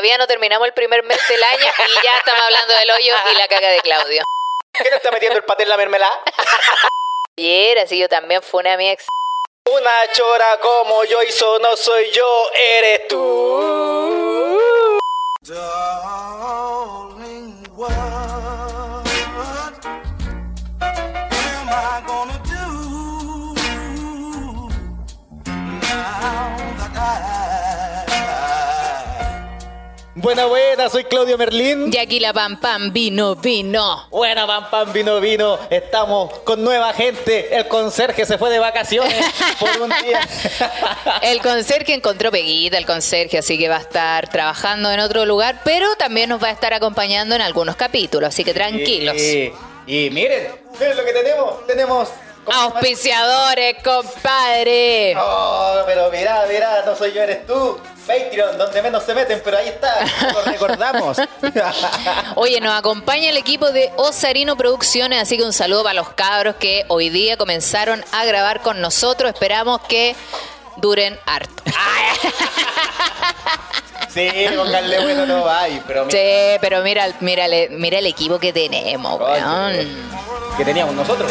todavía no terminamos el primer mes del año y ya estamos hablando del hoyo y la caga de Claudio. ¿Qué no está metiendo el paté en la mermelada? Ayer, así yo también fue a mi ex. Una chora como yo hizo no soy yo, eres tú. Darling, Buena, buena, soy Claudio Merlín. Y aquí la pam pam vino, vino. Buena, pam, pam, vino, vino. Estamos con nueva gente. El conserje se fue de vacaciones por un día. El conserje encontró peguita, el conserje, así que va a estar trabajando en otro lugar, pero también nos va a estar acompañando en algunos capítulos, así que tranquilos. Y, y miren, miren lo que tenemos. Tenemos. Auspiciadores, compadre. Oh, pero mira, mira, no soy yo, eres tú. Patreon, donde menos se meten, pero ahí está. Lo recordamos. Oye, nos acompaña el equipo de Osarino Producciones, así que un saludo para los cabros que hoy día comenzaron a grabar con nosotros. Esperamos que duren harto. sí, pónganle bueno no hay, pero mira, Sí, pero mira, mira, mira el equipo que tenemos, weón. que teníamos nosotros.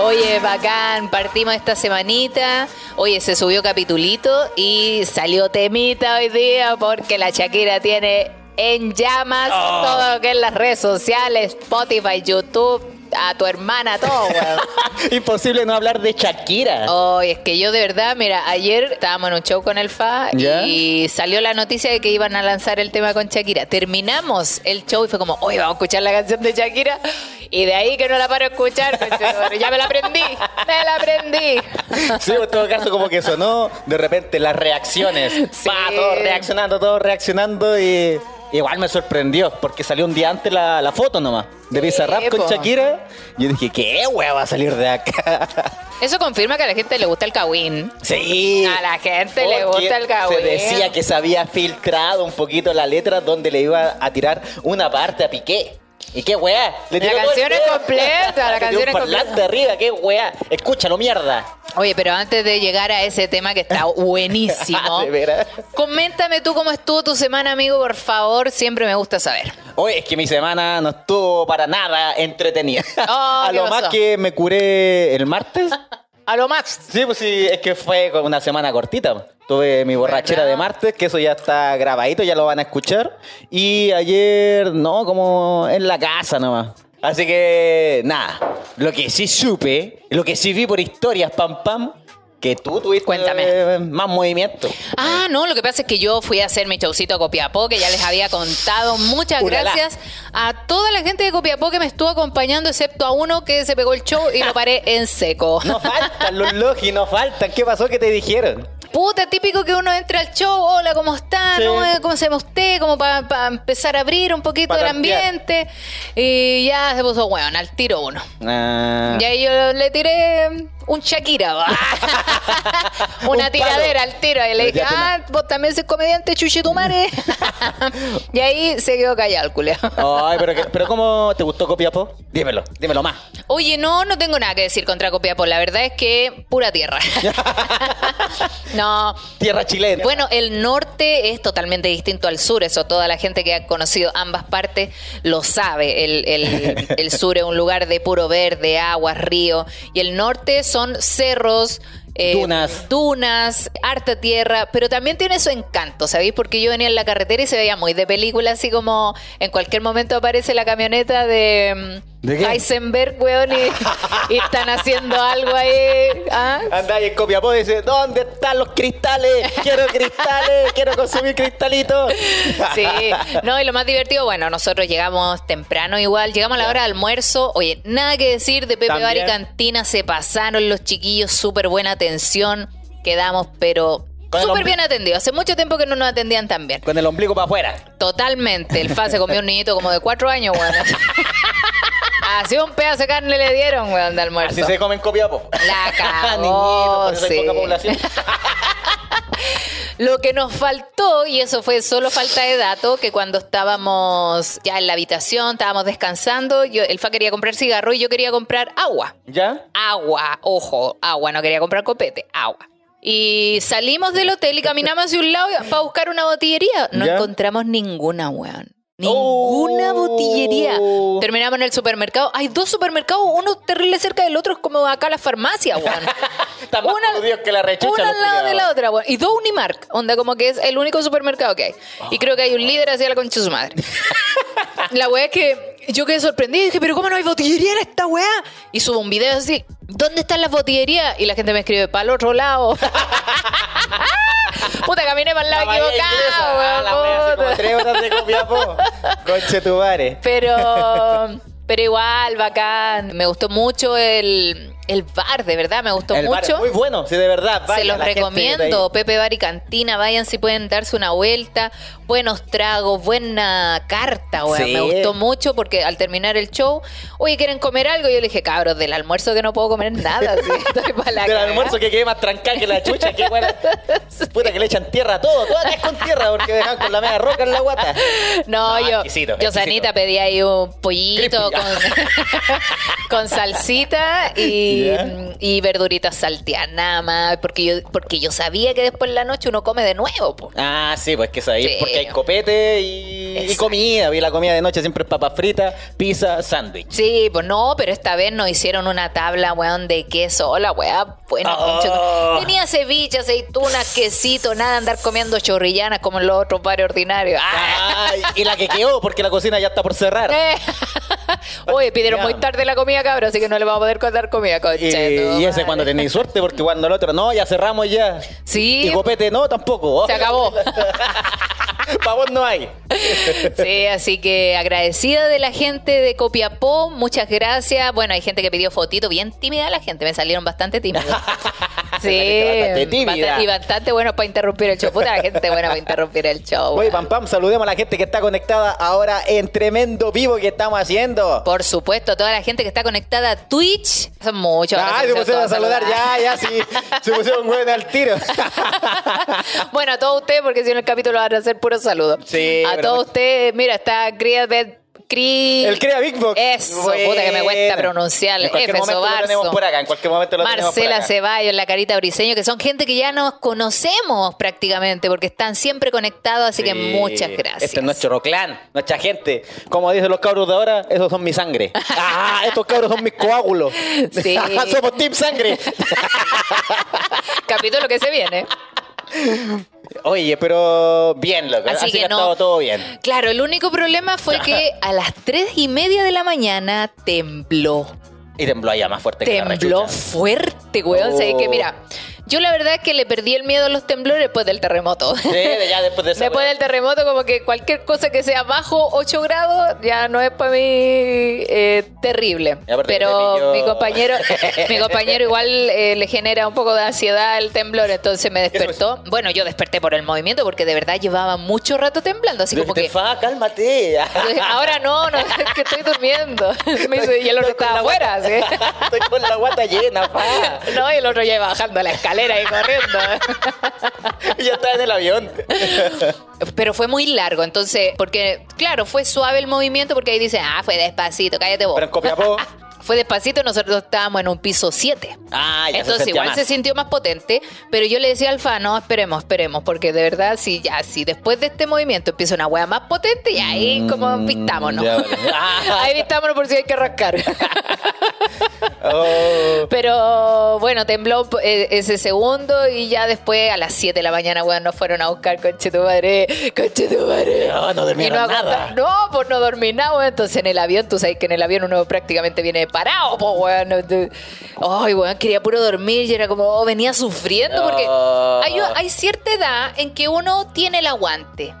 Oye, bacán, partimos esta semanita. Oye, se subió capitulito y salió temita hoy día porque la Shakira tiene en llamas Oh. todo lo que es las redes sociales, Spotify, YouTube, a tu hermana, todo, weón. Imposible no hablar de Shakira. Oye, es que yo de verdad, mira, ayer estábamos en un show con el FA ¿Ya? y salió la noticia de que iban a lanzar el tema con Shakira. Terminamos el show y fue como, oye, vamos a escuchar la canción de Shakira. Y de ahí que no la paro de escuchar, conchetumare. ya me la aprendí, me la aprendí. Sí, en todo caso como que sonó de repente las reacciones. Sí. Pa, todos reaccionando, todos reaccionando y igual me sorprendió porque salió un día antes la, la foto nomás de Bizarrap con po. Shakira. Yo dije, ¿qué wea va a salir de acá? Eso confirma que a la gente le gusta el kawin. sí. A la gente le Porque gusta el kawin. Se decía que se había filtrado un poquito la letra donde le iba a tirar una parte a Piqué. ¿Y qué weá? Le La canción es completa, la canción es completa. arriba, qué weá. Escúchalo, mierda. Oye, pero antes de llegar a ese tema que está buenísimo, De coméntame tú cómo estuvo tu semana, amigo, por favor. Siempre me gusta saber. Oye, es que mi semana no estuvo para nada entretenida. Oh, a ¿qué lo pasó? más que me curé el martes. A lo max. Sí, pues sí, es que fue con una semana cortita. Tuve mi borrachera de martes, que eso ya está grabadito, ya lo van a escuchar. Y ayer, no, como en la casa nomás. Así que, nada, lo que sí supe, lo que sí vi por historias, pam, pam, que tú tuviste Cuéntame. eh, más movimiento. Ah, no, lo que pasa es que yo fui a hacer mi showcito a Copiapó, que ya les había contado. Muchas gracias a toda la gente de Copiapó que me estuvo acompañando, excepto a uno que se pegó el show y lo paré en seco. No faltan los logis, no faltan. ¿Qué pasó que te dijeron? Puta, típico que uno entra al show, hola, ¿cómo está? Sí. ¿No? Eh, ¿Cómo se llama usted? Como para empezar a abrir un poquito Pa' el ambiente. Y ya se puso, bueno, al tiro uno. Ah. Y ahí yo le tiré un Shakira. Un Una tiradera al tiro. Y le dije, ah, vos también sos comediante, chuchitumare. y ahí se quedó callado el culeo. Ay, pero, que- pero ¿cómo te gustó Copiapó? Dímelo, dímelo más. Oye, no, no tengo nada que decir contra Copiapó. La verdad es que pura tierra. no. Tierra chilena. Bueno, el norte es totalmente distinto al sur, eso toda la gente que ha conocido ambas partes lo sabe. El, el- el sur es un lugar de puro verde, aguas, río, y el norte son cerros. eh, Dunas. dunas, harta tierra, pero también tiene su encanto, ¿sabéis? Porque yo venía en la carretera y se veía muy de película, así como en cualquier momento aparece la camioneta de, mm, ¿De qué? Heisenberg, weón, y, y están haciendo algo ahí. ¿ah? Anda ahí en Copiapó y dice, ¿dónde están los cristales? Quiero cristales, quiero consumir cristalitos. Sí, no, y lo más divertido, bueno, nosotros llegamos temprano igual, llegamos a la hora de almuerzo. Oye, nada que decir de Pepe. Bar y Cantina, se pasaron los chiquillos, súper buena atención, quedamos, pero súper bien atendidos. Hace mucho tiempo que no nos atendían tan bien. Con el ombligo para afuera. Totalmente. El FA se comió un niñito como de cuatro años, bueno. Así un pedazo de carne le dieron, weón, de almuerzo. Así se comen Copiapó. La cagó, sí. poca población. Lo que nos faltó, y eso fue solo falta de dato, que cuando estábamos ya en la habitación, estábamos descansando, yo, el fa quería comprar cigarro y yo quería comprar agua. ¿Ya? Agua, ojo, agua, no quería comprar copete, agua. Y salimos del hotel y caminamos hacia un lado para buscar una botillería. No ¿Ya? encontramos ninguna, weón. Ninguna Oh. botillería. Terminamos en el supermercado. Hay dos supermercados, uno terrible cerca del otro, es como acá la farmacia, weón. Jodidos que la Una al lado de la otra, weón. Y dos Unimark, onda como que es el único supermercado que hay. Y creo que hay un líder hacia la concha de su madre. La weá es que yo quedé sorprendida y dije, pero ¿cómo no hay botillería en esta weá? Y subo un video así, ¿dónde están las botillerías? Y la gente me escribe, para el otro lado. Puta, caminé para el lado La equivocado. Ah, la como weón. tres horas de Copiapó. Conche tu madre. Pero, pero igual, bacán. Me gustó mucho el, el bar, de verdad, me gustó El bar es mucho. muy bueno, sí, de verdad. Se vaya, los gente de recomiendo. Pepe Bar y Cantina, vayan si pueden darse una vuelta. Buenos tragos, buena carta, weón. Sí. Me gustó mucho porque al terminar el show, oye, ¿quieren comer algo? Yo le dije, cabros, del almuerzo que no puedo comer nada. así, estoy pa' la Del cagá". almuerzo que quede más trancada que la chucha, que buena. Puta que le echan tierra a todo, todo es con tierra porque dejan con la media roca en la guata. No, No, yo, exquisito, yo Sanita pedí ahí un pollito Crispy. con, con salsita y, Ya. y verduritas salteadas, nada más, porque yo, porque yo sabía que después en la noche uno come de nuevo, po. Ah, sí, pues que es ahí, Sí. porque hay copete y, comida. Y la comida de noche siempre es papas fritas, pizza, sándwich. Sí, pues no, pero esta vez nos hicieron una tabla, weón, de queso. Hola, weá, buena. Oh. Tenía ceviche, aceitunas, quesito, nada andar comiendo chorrillanas como en los otros bares ordinarios. ¡Ah! Y la que quedó, porque la cocina ya está por cerrar. Eh. Oye, pidieron muy tarde la comida, cabrón, así que no le vamos a poder contar comida, concha. Y, ese cuando tenéis suerte, porque cuando el otro, no, ya cerramos ya. Sí. Y copete, no, tampoco. Se acabó. Para vos no hay. Sí, así que agradecida de la gente de Copiapó, muchas gracias. Bueno, hay gente que pidió fotito, bien tímida la gente, me salieron bastante tímidos. Sí, Bastante tímida. bastante- y bastante buenos para interrumpir el show. Puta, la gente buena para interrumpir el show. Oye, pam pam, saludemos a la gente que está conectada ahora en tremendo vivo que estamos haciendo. Por supuesto, toda la gente que está conectada a Twitch, son muchos. Ay, se pusieron a saludar, ya, ya, sí. Se pusieron buena al tiro. bueno, a todos ustedes, porque si no el capítulo van a ser saludos. Sí, A todos ustedes, mira, está Criabet. Cri... El Crea Big Box. Eso, puta que me cuesta pronunciar. En cualquier F, momento lo Sobarzo. tenemos por acá, en cualquier momento lo tenemos por Marcela acá. Ceballos, la carita briseño, que son gente que ya nos conocemos prácticamente, porque están siempre conectados, así que muchas gracias. Este es nuestro clan, nuestra gente. Como dicen los cabros de ahora, esos son mi sangre. Ah, estos cabros son mis coágulos. Sí. Somos Team Sangre. Capítulo que se viene. Oye, pero bien, loco. Así, Así, que, que, ha no. estado todo bien. Claro, el único problema fue que a las tres y media de la mañana tembló. Y tembló allá más fuerte que la Tembló fuerte, weón. O sea, que mira, yo la verdad es que le perdí el miedo a los temblores después del terremoto. Sí, ya después de esa Después del terremoto, como que cualquier cosa que sea bajo 8 grados ya no es para mí eh, terrible. Pero mi compañero mi compañero igual eh, le genera un poco de ansiedad el temblor, entonces me despertó. Bueno, yo desperté por el movimiento porque de verdad llevaba mucho rato temblando, así como que... Fa, cálmate. Ahora no, no, es que estoy durmiendo. Me dice, y el otro estaba afuera, ¿sí? Estoy con la guata llena, fa. No, y el otro ya iba bajando la escalera y corriendo. Y ya estaba en el avión. Pero fue muy largo, entonces, porque, claro, fue suave el movimiento, porque ahí dice, ah, fue despacito, cállate vos. Pero en Copiapó. Fue despacito, nosotros estábamos en un piso 7. Ah, ya Entonces igual más. se sintió más potente, pero yo le decía al Alfa, no, esperemos, esperemos, porque de verdad, si ya, si después de este movimiento empieza una hueá más potente, y ahí como vistámonos. Mm, vale. Ah. ahí vistámonos por si hay que rascar. Oh. Pero bueno, tembló eh, ese segundo y ya después a las 7 de la mañana, weón, nos fueron a buscar conche tu madre, conche tu madre. No, no durmieron Y nada. No, pues no dormí nada, weón. Entonces en el avión, tú sabes que en el avión uno prácticamente viene parado, pues, weón. Ay, weón, quería puro dormir y era como, oh, venía sufriendo porque Oh. hay, hay cierta edad en que uno tiene el aguante.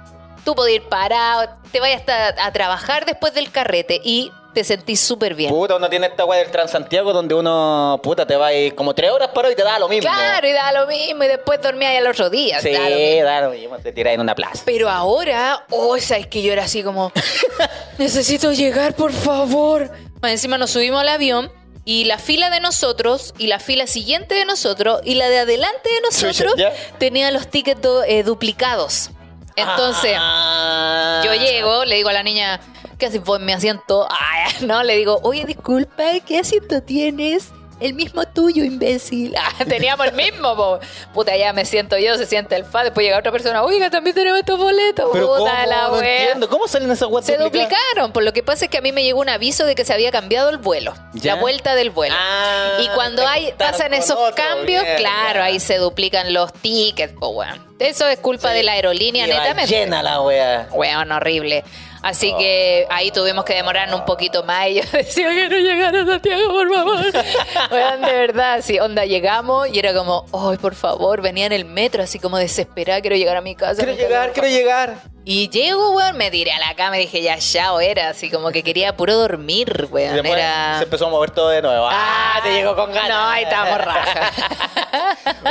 Tú podés ir parado, te vayas a trabajar después del carrete y te sentís súper bien. Puta, uno tiene esta weá del Transantiago donde uno, puta, te va a ir como tres horas parado y te da lo mismo. Claro, y da lo mismo, y después dormía al otro día. Sí, da lo mismo. da lo mismo, te tiras en una plaza. Pero ahora, oh, sabes que yo era así como, necesito llegar, por favor. Más encima nos subimos al avión y la fila de nosotros y la fila siguiente de nosotros y la de adelante de nosotros ¿ya? tenía los tickets eh, duplicados. Entonces, Ah. yo llego, le digo a la niña, ¿qué haces vos en mi asiento? Ay, no, le digo, oye, disculpa, ¿qué asiento tienes? El mismo tuyo, imbécil. Ah, teníamos el mismo, po. Puta, ya me siento yo, se siente el fa. Después llega otra persona, oiga, también tenemos estos boletos. Pero Puta ¿cómo? la no wea. entiendo. ¿Cómo salen esas weas Se duplicadas? duplicaron, por lo que pasa es que a mí me llegó un aviso de que se había cambiado el vuelo, ¿Ya? la vuelta del vuelo. Ah, y cuando hay pasan esos otro, cambios, claro, ahí se duplican los tickets, po, weón. Eso es culpa de la aerolínea, netamente. llena la wea. Weón, horrible. Así que ahí tuvimos que demorarnos un poquito más y yo decía quiero llegar a Santiago, por favor. Weón, de verdad, sí, onda, llegamos y era como, ay, por favor, venía en el metro así como desesperada, quiero llegar a mi casa. Quiero llegar, quiero favor". llegar. Y llego, weón, me tiré a la cama y dije, ya, chao, era así como que quería puro dormir, Y weón. después Era... se empezó a mover todo de nuevo. ¡Ah! Te llegó con ganas. No, ahí estábamos rajas.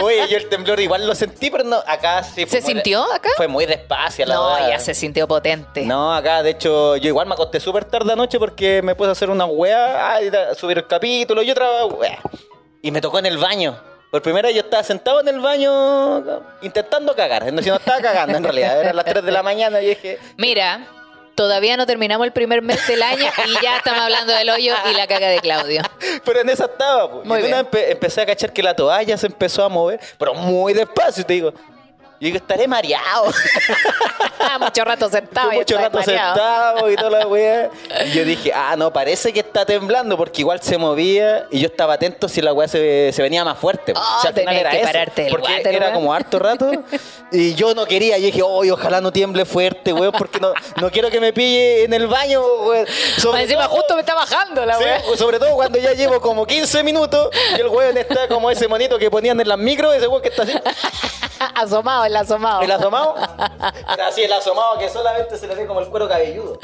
Oye, yo el temblor igual lo sentí, pero no, acá sí ¿Se de- sintió acá? Fue muy despacio la No, ya se sintió potente. No, acá, de hecho, yo igual me acosté súper tarde anoche porque me puse a hacer una weá, ah, y subir el capítulo y otra weá. Y me tocó en el baño. Por primera vez yo estaba sentado en el baño intentando cagar. No, si no estaba cagando en realidad. Eran las 3 de la mañana y dije, Mira, todavía no terminamos el primer mes del año y ya estamos hablando del hoyo y la caga de Claudio. pero en esa estaba. Pues. Muy y una empe- empecé a cachar que la toalla se empezó a mover, pero muy despacio. Y te digo, yo digo, estaré mareado. Ah, mucho rato sentado. y mucho rato mareado. sentado y toda la weá. Y yo dije, ah, no, parece que está temblando porque igual se movía y yo estaba atento si la weá se, se venía más fuerte. Oh, O sea, al final tenés era que eso, pararte del porque water, era como harto rato y yo no quería. Yo dije, oye, ojalá no tiemble fuerte, weón, porque no, no quiero que me pille en el baño, weón. Sobre encima todo- justo me está bajando la Sí, weá. sobre todo cuando ya llevo como 15 minutos y el weón está como ese monito que ponían en las micros, ese weón que está así, asomado, el asomado. el asomado. Así, el asomado que solamente se le ve como el cuero cabelludo.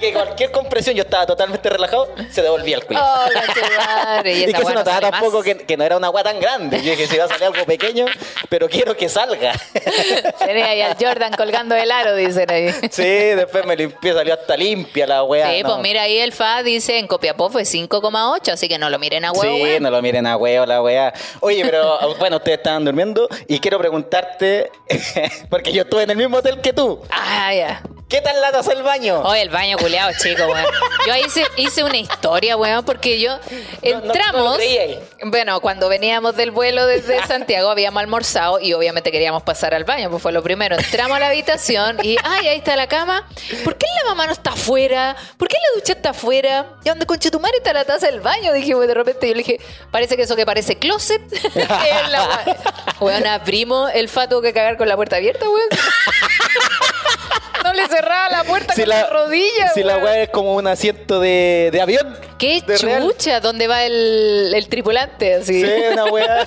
que cualquier compresión, yo estaba totalmente relajado, se devolvía el culo. Oh, conchetumare, y Y que se no notaba tampoco que, que no era una agua tan grande. Yo dije, si va a salir algo pequeño, pero quiero que salga. Tenés ahí al Jordan colgando del aro, dicen ahí. sí, después me limpié, salió hasta limpia la weá. Sí, no. pues mira ahí el FA dice en Copiapó fue 5,8, así que no lo miren a huevo. Sí, no lo miren a huevo la weá. Oye, pero bueno, ustedes estaban durmiendo y quiero porque yo estuve en el mismo hotel que tú. Ah, ya. ¿Qué tal la taza del baño? Oye, el baño culeado, chico, weón. Yo ahí hice, hice una historia, weón, porque yo no entramos. creí ahí. bueno, cuando veníamos del vuelo desde Santiago habíamos almorzado y obviamente queríamos pasar al baño, pues fue lo primero. Entramos a la habitación y, ay, ahí está la cama. ¿Por qué la mamá no está afuera? ¿Por qué la ducha está afuera? ¿Y dónde conche tu madre está la taza del baño? Dije, weón, de repente yo le dije, parece que eso que parece closet. la. Weón, abrimos el fato que cagar con la puerta abierta, weón. No le cerraba la puerta con la, rodilla, Si la weá es como un asiento de, de avión. Qué de real. chucha, ¿dónde va el, el tripulante? Así. Sí, una weá.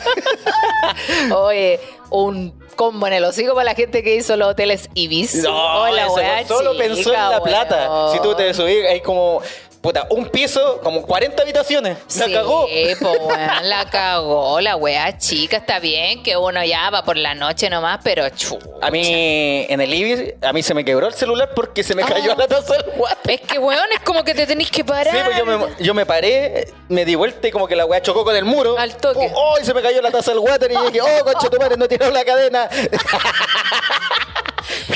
Oye, un combo en el hocico para la gente que hizo los hoteles Ibis. No, la ese weá weón solo chica, pensó en la plata. Si tú te subís, hay como, puta, un piso, como 40 habitaciones. La Sí, cagó. po, weón, la cagó, la weá chica, está bien que uno ya va por la noche nomás, pero chu. A mí, en el Ibis, a mí se me quebró el celular porque se me cayó Ah. la taza del water. Es que weón, es como que te tenés que parar. Sí, pues yo me, yo me paré, me di vuelta y como que la weá chocó con el muro. Al toque. ¡Oh! y se me cayó la taza del water y dije, ¡oh, concha tu madre, no tiró la cadena!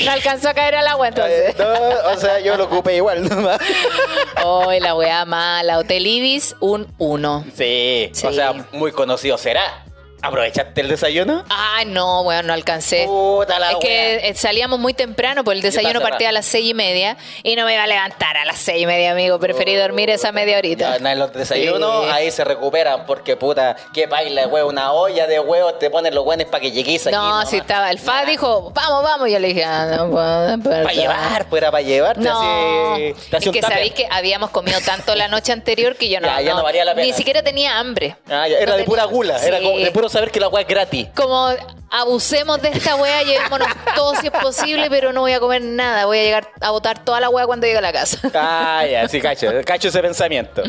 No alcanzó a caer al agua entonces. no, o sea, yo lo ocupé igual nomás. Oye, la weá mala. Hotel Ibis, un 1. Sí, Sí. o sea, muy conocido será. ¿Aprovechaste el desayuno? Ay, no, weón, no alcancé. Puta la es que eh, salíamos muy temprano, porque el desayuno partía a las seis y media y no me iba a levantar a las seis y media, amigo. Preferí dormir esa media horita. Ya, en los desayunos Sí. ahí se recuperan porque puta, qué baila, huevo, una olla de huevos te ponen los buenos para que llegues aquí. No, si estaba. El FA dijo, vamos, vamos. Y yo le dije, ah, no puedo. Para llevar, pues era para llevar. No, hace- hace es un que sabéis que habíamos comido tanto la noche anterior que yo no, Ya, ya no valía la pena. ni siquiera tenía hambre. Ah, ya, era No de pura gula, era Sí. como de puro saber que la agua es gratis. Como abusemos de esta wea, llevémonos todo si es posible, pero no voy a comer nada. Voy a llegar a botar toda la wea cuando llegue a la casa. Ah, ya, sí, cacho, cacho ese pensamiento.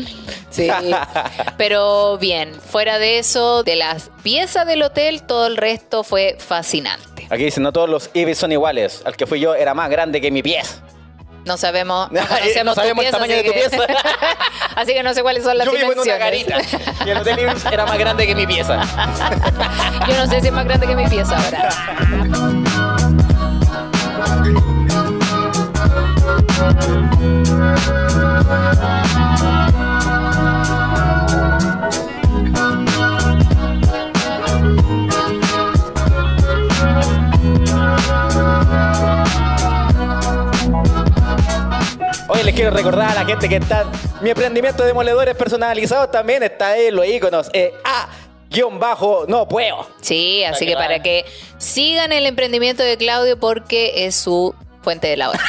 Sí. Pero bien, fuera de eso, de las piezas del hotel, todo el resto fue fascinante. Aquí dicen, no todos los Ibis son iguales. Al que fui yo era más grande que mi pies. No sabemos, no No sabemos el pieza, tamaño así de tu que- pieza. así que no sé cuáles son las yo vivo en una dimensiones. garita. Y el hotel Ibis era más grande que mi pieza. Yo no sé si es más grande que mi pieza ahora. Les quiero recordar a la gente que está. Mi emprendimiento de moledores personalizados también está en los iconos. Eh, a guion bajo, no puedo. Sí, así que para que sigan el emprendimiento de Claudio porque es su fuente de la hora.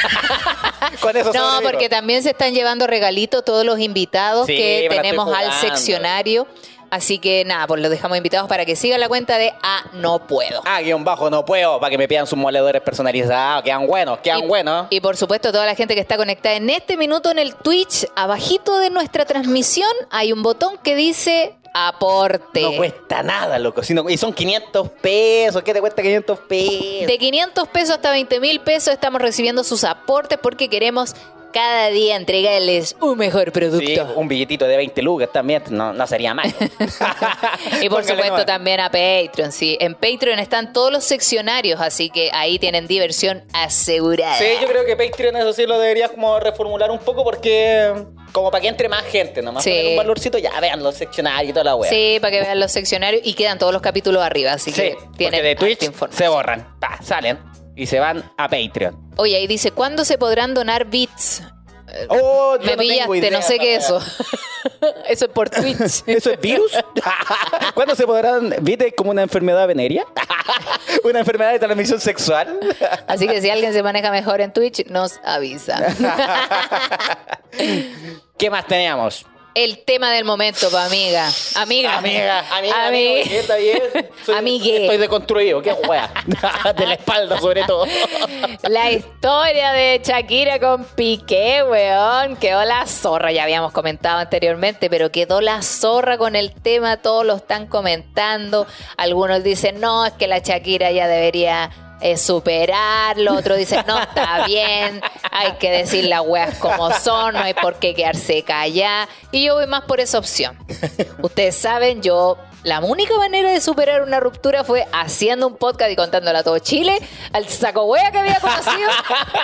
Con eso No, porque también se están llevando regalitos todos los invitados Sí, que tenemos al seccionario. Así que nada, pues los dejamos invitados para que sigan la cuenta de A No Puedo. A guion bajo, no puedo. Para que me pidan sus moledores personalizados. Quedan buenos, quedan y, buenos. y por supuesto, toda la gente que está conectada en este minuto en el Twitch, abajito de nuestra transmisión, hay un botón que dice aporte. No cuesta nada, loco. sino- y son 500 pesos. ¿Qué te cuesta 500 pesos? De 500 pesos hasta 20 mil pesos estamos recibiendo sus aportes porque queremos cada día entregarles un mejor producto. Sí, un billetito de 20 lucas también no, no sería mal. Y por Póngale supuesto también a Patreon, sí. En Patreon están todos los seccionarios, así que ahí tienen diversión asegurada. Sí, yo creo que Patreon eso sí lo deberías como reformular un poco porque como para que entre más gente, nomás Sí. poner un valorcito, ya vean los seccionarios y toda la wea. Sí, para que vean los seccionarios y quedan todos los capítulos arriba, así Sí, que tienen de Twitch se borran, pa, salen y se van a Patreon. Oye, ahí dice, ¿cuándo se podrán donar bits? Oh, Me no pillaste, idea no sé qué es eso. eso es por Twitch. ¿Eso es virus? ¿Cuándo se podrán? ¿Viste como una enfermedad venérea? ¿Una enfermedad de transmisión sexual? Así que si alguien se maneja mejor en Twitch, nos avisa. ¿Qué más teníamos? El tema del momento, pa' amiga. Amiga. Amiga, amiga, Ami- amigo, ¿qué? ¿está bien? Soy- Amigue. Estoy deconstruido, qué wea. De la espalda, sobre todo. La historia de Shakira con Piqué, weón. Quedó la zorra, ya habíamos comentado anteriormente, pero quedó la zorra con el tema, todos lo están comentando. Algunos dicen, no, es que la Shakira ya debería eh, superarlo. Otros dicen, no, está bien, hay que decir las weas como son, no hay por qué quedarse callada. Y yo voy más por esa opción. Ustedes saben, yo la única manera de superar una ruptura fue haciendo un podcast y contándole a todo Chile, al saco wea que había conocido.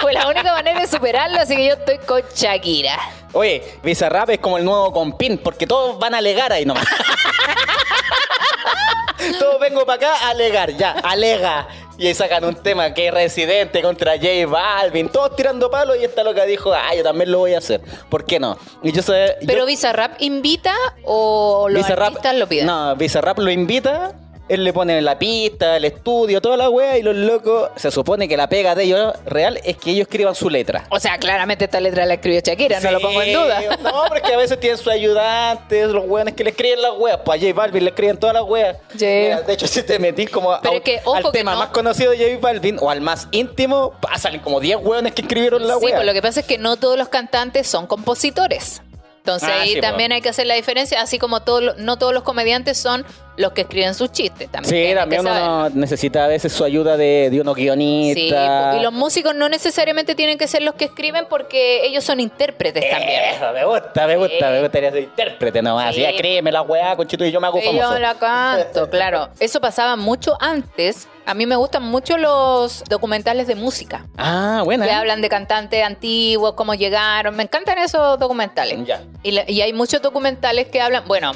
fue la única manera de superarlo, así que yo estoy con Shakira. Oye, Bizarrap es como el nuevo compin, porque todos van a alegar ahí nomás. todos vengo para acá a alegar, ya, alega. Y ahí sacan un tema que es residente contra J Balvin, todos tirando palos y esta loca dijo, ah, yo también lo voy a hacer. ¿Por qué no? Y yo sé, yo- Pero Bizarrap invita o los Bizarrap- artistas lo piden. No, Bizarrap lo invita, él le pone la pista, el estudio, toda la wea, y los locos, se supone que la pega de ellos real es que ellos escriban su letra. O sea, claramente esta letra la escribió Shakira, no Sí, lo pongo en duda. No, pero es que a veces tienen sus ayudantes, los weones que le escriben las weas. Pues a J Balvin le escriben todas las weas. Sí. Mira, de hecho, si te metís como Pero a- es que, ojo al que tema no. más conocido de J Balvin o al más íntimo, salen como 10 weones que escribieron la Sí, wea. pues lo que pasa es que no todos los cantantes son compositores. Entonces Ah, ahí sí, también hay que hacer la diferencia, así como no todos los comediantes son los que escriben sus chistes. También Sí, también uno necesita a veces su ayuda de, de unos Sí, guionistas. po- y los músicos no necesariamente tienen que ser los que escriben porque ellos son intérpretes también. Me gusta, me gusta, Sí. me gustaría ser intérprete nomás. Sí. Ya créeme la weá, conchito, y yo me hago famoso. yo la canto, claro. Eso pasaba mucho antes. A mí me gustan mucho los documentales de música. Ah, buena. Que ¿eh? hablan de cantantes antiguos, cómo llegaron. Me encantan esos documentales. Ya. Y hay muchos documentales que hablan. Bueno,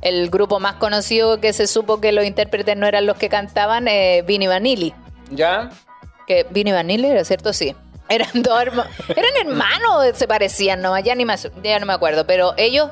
el grupo más conocido que se supo que los intérpretes no eran los que cantaban, eh, Vinny Vanilli. ¿Ya? Que Vinny Vanilli era cierto, sí. Eran dos hermanos. Eran hermanos, se parecían, no, ya, ni me, ya no me acuerdo. Pero ellos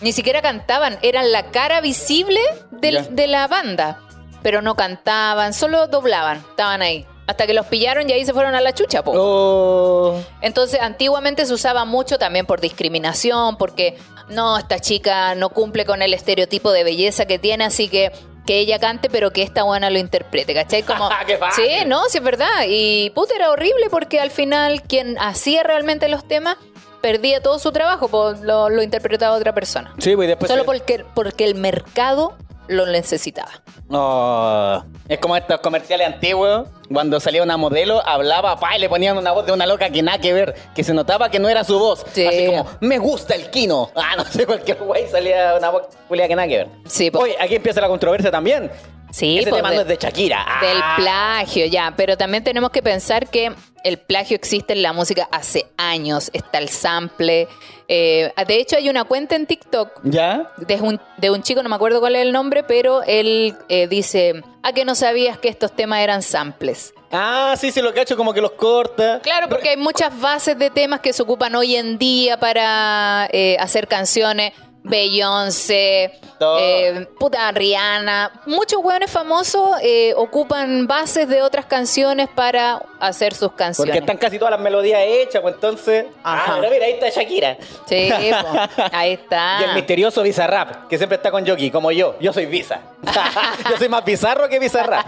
ni siquiera cantaban, eran la cara visible del- de la banda. Pero no cantaban, solo doblaban, estaban ahí. Hasta que los pillaron y ahí se fueron a la chucha, po. Oh. Entonces, antiguamente se usaba mucho también por discriminación, porque no, esta chica no cumple con el estereotipo de belleza que tiene, así que que ella cante, pero que esta buena lo interprete, ¿cachai? Como, sí, no, sí es verdad. Y puta, era horrible porque al final quien hacía realmente los temas perdía todo su trabajo, pues lo, lo interpretaba otra persona. Sí, pues después. Solo se- porque, porque el mercado lo necesitaba. No. Es como estos comerciales antiguos. Cuando salía una modelo, hablaba pa, y le ponían una voz de una loca que nada que ver, que se notaba que no era su voz. Sí. Así como, me gusta el kino. Ah, no sé, cualquier güey salía una voz Julia que nada que ver. Sí. Oye, aquí empieza la controversia también. Sí, Ese pues, tema de- no es de Shakira. Ah. Del plagio, ya. Pero también tenemos que pensar que el plagio existe en la música hace años. Está el sample. eh, de hecho, hay una cuenta en TikTok ¿Ya? de un, de un chico, no me acuerdo cuál es el nombre, pero él eh, dice, ¿a que no sabías que estos temas eran samples? Ah, sí, sí, lo cacho como que los corta. Claro, porque hay muchas bases de temas que se ocupan hoy en día para eh, hacer canciones. Beyoncé, eh, puta Rihanna. Muchos hueones famosos eh, ocupan bases de otras canciones para hacer sus canciones. Porque están casi todas las melodías hechas, pues entonces. Ajá. Ah, pero mira, ahí está Shakira. Sí, po, ahí está. Y el misterioso Bizarrap, que siempre está con Yoki, como yo. Yo soy Visa. yo soy más bizarro que Bizarrap.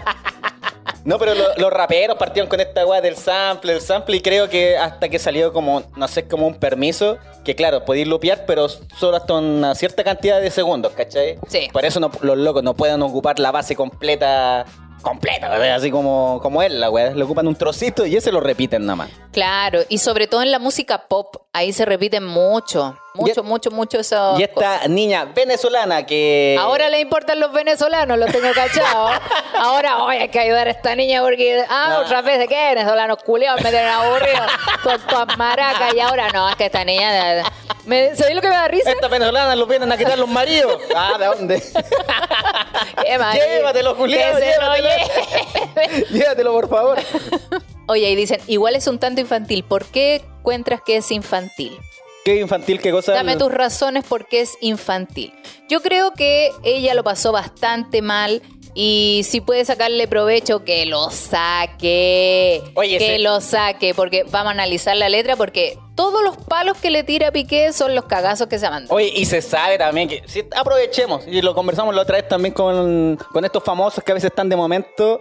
No, pero lo- los raperos partieron con esta weá del sample, del sample, y creo que hasta que salió como, no sé, como un permiso, que claro, podéis lupear, pero solo hasta una cierta cantidad de segundos, ¿cachai? Sí. Por eso no- los locos no pueden ocupar la base completa, completa, así como, como él, la weá. Le ocupan un trocito y ese lo repiten nada más. Claro, y sobre todo en la música pop, ahí se repiten mucho, mucho, Y- mucho, mucho eso. Y esta niña venezolana que... Ahora le importan los venezolanos, lo tengo cachado. Ahora, hoy hay que ayudar a esta niña porque, ah, otra vez de qué, venezolanos culiados, me tienen aburrido con todas maracas y ahora no, es que esta niña, me, ¿sabéis lo que me da risa? Estas venezolanas los vienen a quitar los maridos. Ah, ¿de dónde? Qué marido. Llévatelo, Julián, llévatelo. Llévatelo, por favor. Oye, y dicen, igual es un tanto infantil, ¿por qué encuentras que es infantil? Qué infantil, qué cosa. Dame tus razones por qué es infantil. Yo creo que ella lo pasó bastante mal y si puede sacarle provecho, que lo saque. Oye, que ese- lo saque, porque vamos a analizar la letra, porque todos los palos que le tira Piqué son los cagazos que se mandan. Oye, y se sabe también que si aprovechemos, y lo conversamos la otra vez también con, con estos famosos que a veces están de momento.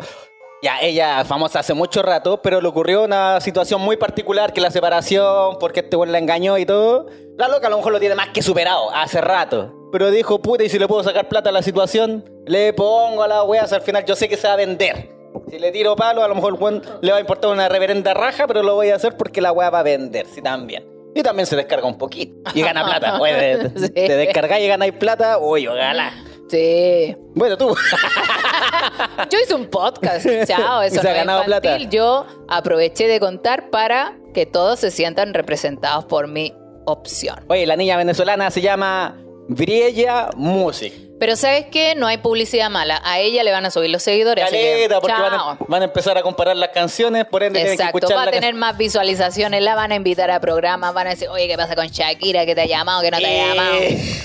Ya, ella famosa hace mucho rato, pero le ocurrió una situación muy particular, que la separación, porque este güey la engañó y todo. La loca a lo mejor lo tiene más que superado, hace rato. Pero dijo, puta, y si le puedo sacar plata a la situación, le pongo a la wea, al final yo sé que se va a vender. Si le tiro palo, a lo mejor el weón le va a importar una reverenda raja, pero lo voy a hacer porque la wea va a vender, sí, también. Y también se descarga un poquito. Y gana plata. Oye, de- Sí. te descargáis y ganáis plata, uy, ojalá. Sí. Bueno, tú. Yo hice un podcast, chao, Y eso se no ha es ganado infantil. plata. Yo aproveché de contar para que todos se sientan representados por mi opción. Oye, la niña venezolana se llama Briella Music. Pero ¿sabes qué? No hay publicidad mala. A ella le van a subir los seguidores. así que, Caleta, porque van a, van a empezar a comparar las canciones, por ende que Exacto, va a tener más visualizaciones, la van a invitar a programas, van a decir, oye, ¿qué pasa con Shakira? ¿Que te ha llamado? ¿Que no te ha llamado? y...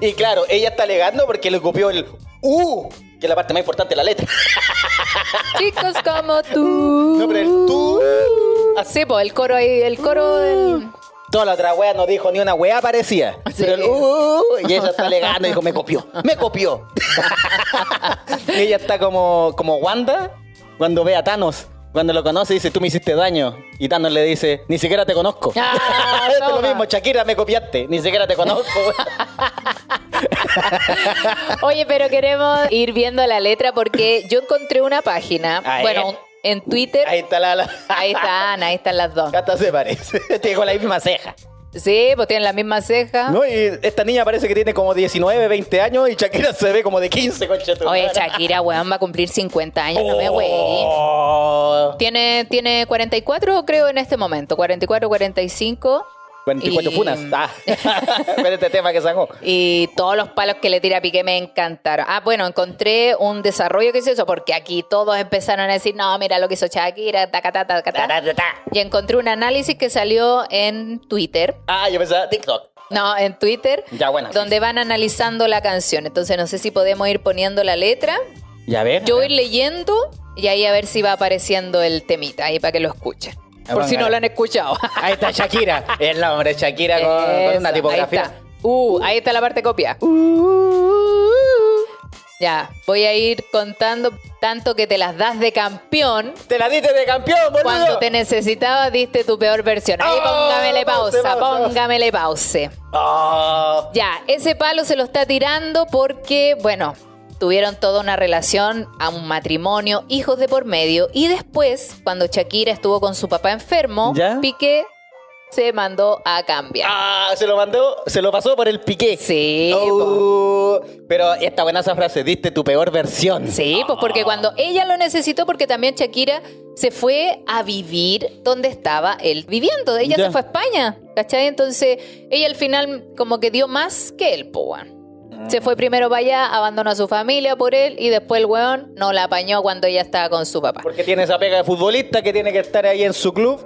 y claro, ella está alegando porque le copió el U, que es la parte más importante de la letra. Chicos como tú. No, pero el tú. Sí, pues el coro ahí, el coro del... Toda la otra wea no dijo ni una wea parecía. Sí. Pero el U, y ella está alegando y dijo, me copió, me copió. y ella está como, como Wanda cuando ve a Thanos. Cuando lo conoce dice, tú me hiciste daño. Y Thanos le dice, ni siquiera te conozco. Ah, es lo mismo, Shakira, me copiaste. Ni siquiera te conozco. Oye, pero queremos ir viendo la letra porque yo encontré una página, Ah, ¿eh? En Twitter, Ahí está la... la- ahí están, ahí están las dos. Hasta se parece. Tiene con la misma ceja. Sí, pues tienen la misma ceja. ¿No? Y esta niña parece que tiene como 19, 20 años y Shakira se ve como de 15, concha tu Oye. Shakira, weón, va a cumplir 50 años, no me güey. Oh. Tiene, tiene 44, creo, en este momento. 44, 45. 44 Y- funas. Ah, con este tema que sacó. Y todos los palos que le tira a Piqué me encantaron. Ah, bueno, encontré un desarrollo que hizo eso, porque aquí todos empezaron a decir, no, mira lo que hizo Shakira, taca, ta, ta, ta. Y encontré un análisis que salió en Twitter. Ah, yo pensaba TikTok. No, en Twitter. Ya, bueno, Donde sí. van analizando la canción. Entonces, no sé si podemos ir poniendo la letra. Ya ves. Yo voy leyendo y ahí a ver si va apareciendo el temita, ahí para que lo escuchen. Por si no lo han escuchado. Ahí está Shakira. El nombre Shakira con, una Ahí tipografía. está. Uh, ahí está la parte copia. Ya, voy a ir contando tanto que te las das de campeón. Te la diste de campeón, boludo. Cuando te necesitaba, diste tu peor versión. Ahí Oh, póngamele pause, pausa, pausa. póngamele pause. Ah. Ya, ese palo se lo está tirando porque, bueno, tuvieron toda una relación, a un matrimonio, hijos de por medio. Y después, cuando Shakira estuvo con su papá enfermo, ¿Ya? Piqué se mandó a cambiar. Ah, se lo mandó, se lo pasó por el piqué. Sí, Oh, pero esta buena esa frase, diste tu peor versión. Sí, pues porque cuando ella lo necesitó, porque también Shakira se fue a vivir donde estaba él viviendo. Ella Ya. se fue a España, ¿cachai? Entonces ella al final como que dio más que él, pues. Se fue primero para allá, abandonó a su familia por él y después el weón no la apañó cuando ella estaba con su papá. Porque tiene esa pega de futbolista que tiene que estar ahí en su club.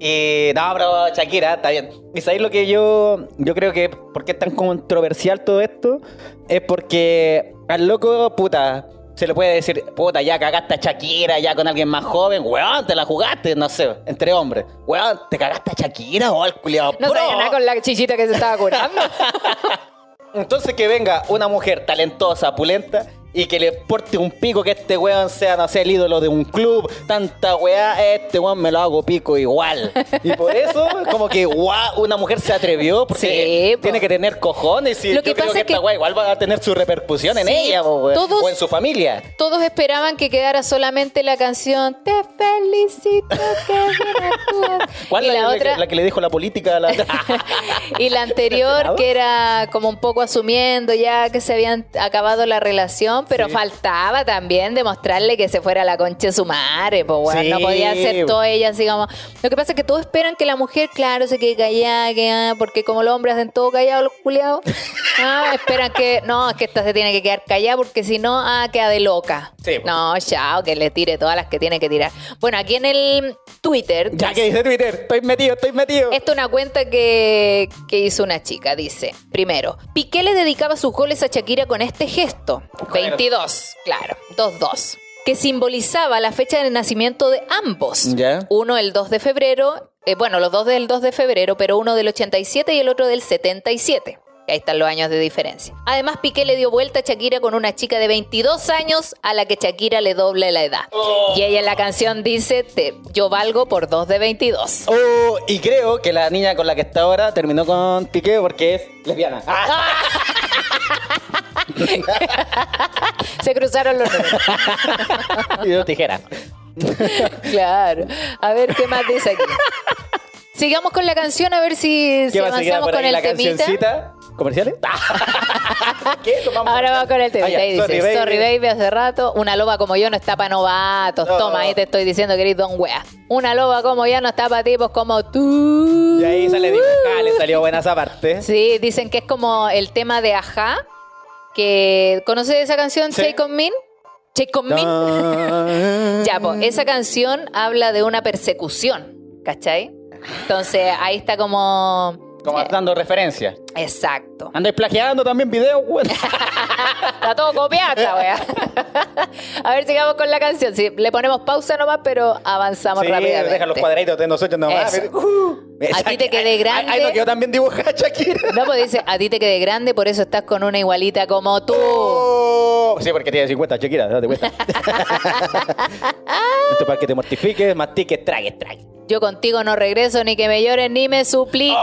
Y no, pero Shakira, está bien. Y sabéis lo que yo, yo creo que, ¿por qué es tan controversial todo esto? Es porque al loco, puta, se le puede decir, puta, ya cagaste a Shakira, ya con alguien más joven, weón, te la jugaste, no sé, entre hombres. Weón, ¿te cagaste a Shakira o al culiado? No sabía nada con la chichita que se estaba curando. Entonces que venga una mujer talentosa, pulenta, y que le porte un pico que este weón sea, no sé, el ídolo de un club, tanta weá, este weón me lo hago pico igual. Y por eso, como que guau, una mujer se atrevió, porque Sí, po. tiene que tener cojones, y Lo yo que creo pasa que es que- esta weá igual va a tener su repercusión en ella, po, todos- o en su familia. Todos esperaban que quedara solamente la canción Te felicito que. ¿Cuál y es la, la, otra que, la que le dijo la política a la... y la anterior que era como un poco asumiendo ya que se habían acabado la relación, pero Sí. faltaba también demostrarle que se fuera a la concha de su madre, pues bueno, Sí. no podía ser todo ella así como... Lo que pasa es que todos esperan que la mujer, claro, se quede callada, que, ah, porque como los hombres hacen todo callado los culiados, ah, esperan que, no, es que esta se tiene que quedar callada porque si no, ah, queda de loca. Sí, pues. No, chao, que le tire todas las que tiene que tirar. Bueno, aquí en el Twitter... ya que dice Twitter, estoy metido, estoy metido. Esta es una cuenta que, que hizo una chica. Dice, primero, Piqué le dedicaba sus goles a Shakira con este gesto. 22, claro, 2-2. Que simbolizaba la fecha de nacimiento de ambos. Ya. Uno el 2 de febrero, eh, bueno, los dos del 2 de febrero, pero uno del 87 y el otro del 77. Ahí están los años de diferencia. Además, Piqué le dio vuelta a Shakira con una chica de 22 años a la que Shakira le doble la edad. Y ella en la canción dice, te, yo valgo por dos de 22. Oh, y creo que la niña con la que está ahora terminó con Piqué porque es lesbiana. Se cruzaron los números. y dos tijeras. Claro. A ver qué más dice aquí. Sigamos con la canción a ver si, si ¿Qué va a seguir avanzamos con el la temita. cancioncita? ¿Comerciales? ¿Qué? ¿Tomamos Ahora vamos con el temita. Ah, dice, sorry, sorry baby. hace rato, una loba como yo no está para novatos. No. Toma, ahí te estoy diciendo que eres don wea. Una loba como yo no está para tipos como tú. Y ahí sale le salió buena esa parte. Sí, dicen que es como el tema de Aja, que ¿conoces esa canción, Sí. Take On Me? Take On Me. Ya, pues, esa canción habla de una persecución, ¿cachai? Entonces, ahí está como... Como eh, dando referencia. exacto. Andáis plagiando también videos, güey. Está todo copiado, wea. A ver, sigamos con la canción. Sí, le ponemos pausa nomás, pero avanzamos Sí, rápidamente. deja los cuadraditos de nosotros nomás. Eso. Uh, A ti te quedé grande. Ay, no quedó también dibujada Shakira. No, pues dice, a ti te quedé grande, por eso estás con una igualita como tú. Oh, sí, porque tiene 50, Shakira, date cuenta. Esto para que te mortifiques, mastiques, tragues, tragues. Yo contigo no regreso, ni que me llores, ni me supliques.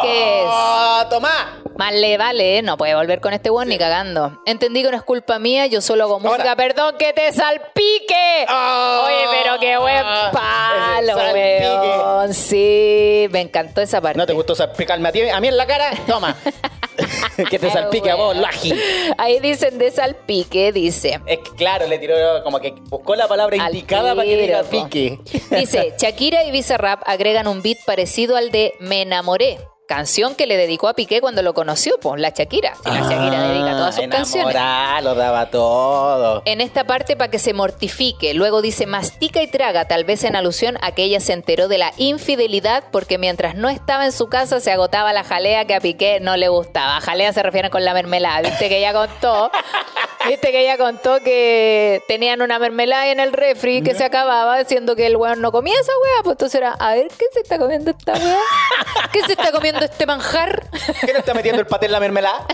¡Oh, toma! Más le vale, ¿eh? no puede volver con este weón ni cagando. Entendí que no es culpa mía, yo solo hago música. Ahora. Perdón que te salpique. Ah. Oye, pero qué buen palo, weón. Sí, me encantó esa parte. ¿No te gustó salpicarme a ti? A mí en la cara, toma. que te salpique a vos, laji. Ahí dicen de salpique, dice. Es que claro, le tiró como que buscó la palabra Al indicada para que diga pique. Dice, Shakira y Bizarrap agregan un beat parecido al de Me enamoré, canción que le dedicó a Piqué cuando lo conoció, pues la Shakira. Si la Shakira dedica todas sus Ah, canciones. lo daba todo. En esta parte para que se mortifique. Luego dice mastica y traga, tal vez en alusión a que ella se enteró de la infidelidad porque mientras no estaba en su casa se agotaba la jalea que a Piqué no le gustaba. Jalea se refiere con la mermelada, viste que ella contó Viste que ella contó que tenían una mermelada en el refri que se acababa, siendo que el weón no comía esa weá. Pues entonces era, a ver, ¿qué se está comiendo esta weá? ¿Qué se está comiendo este manjar? ¿Qué le está metiendo el paté en la mermelada?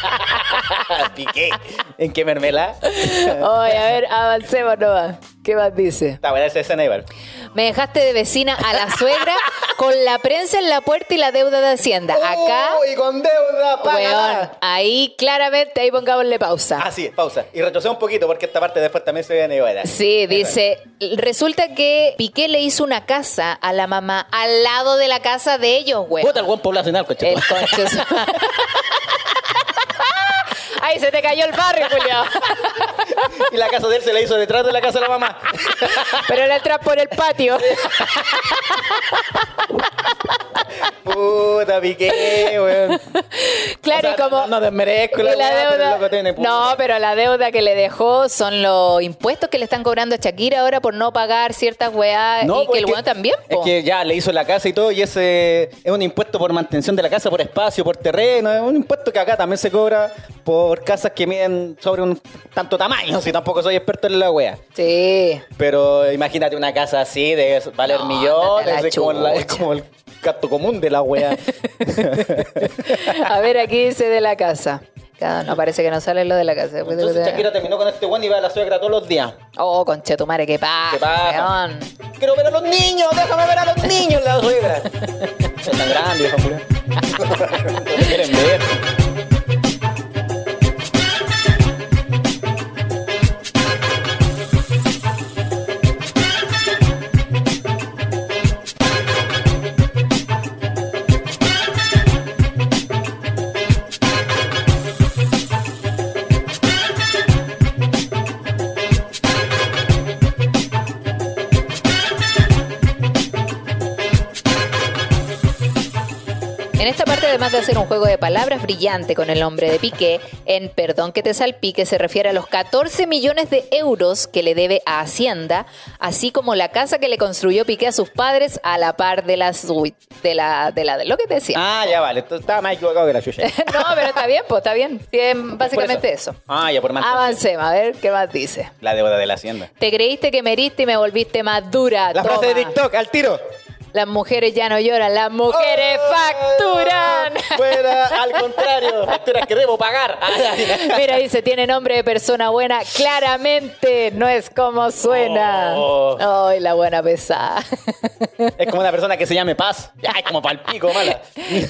Piqué. ¿En qué mermelada? Oye, a ver, avancemos nomás. ¿Qué más dice? Está buena esa escena igual. Me dejaste de vecina a la suegra con la prensa en la puerta y la deuda de Hacienda. Acá, Oh, y con deuda, weón, ahí claramente, ahí pongámosle pausa. Ah, sí, pausa. Y retrocede un poquito porque esta parte después también se viene buena. Sí, dice, resulta que Piqué le hizo una casa a la mamá al lado de la casa de ellos, güey. Puta el buen poblacional, coche. El concho. Ay, se te cayó el barrio, Julio. Y la casa de él se la hizo detrás de la casa de la mamá. Pero la entras por el patio. Puta, piqué, weón. Claro, O sea, y como. no- no desmerezco la pero deuda. loco tiene puta. no, pero la deuda que le dejó son los impuestos que le están cobrando a Shakira ahora por no pagar ciertas weas. y pues que el weón también, Es que ya le hizo la casa y todo, y ese es un impuesto por mantención de la casa, por espacio, por terreno. Es un impuesto que acá también se cobra por casas que miden sobre un tanto tamaño, si tampoco soy experto en la wea. Sí. Pero imagínate una casa así de valer No, millones, es como, la- es chucha. como el gasto común de la wea. A ver, aquí dice de la casa. No, parece que no sale lo de la casa. Entonces Shakira terminó con este weón y va a la suegra todos los días. Oh, conchetumare, qué pasa. ¿Qué pasa? weón. Quiero ver a los niños, déjame ver a los niños, la suegra. Son tan grandes, quieren ver. En esta parte, además de hacer un juego de palabras brillante con el nombre de Piqué, en Perdón que te salpique se refiere a los 14 millones de euros que le debe a Hacienda, así como la casa que le construyó Piqué a sus padres a la par de la de la, de la, de lo que te decía. Ah, ya vale. Entonces estaba más equivocado que la chucha. no, pero está bien, pues está bien. Es básicamente eso. Ah, ya por mantención. Avancemos, a ver qué más dice. La deuda de la hacienda. Te creíste que me heriste y me volviste más dura. La frase de. TikTok, al tiro. Las mujeres ya no lloran, las mujeres facturan. Fuera, al contrario, facturas que debo pagar. Mira, dice, tiene nombre de persona buena. Claramente no es como suena. Oh. Ay, la buena pesada. Es como una persona que se llame Paz. Ya, es como palpico, mala.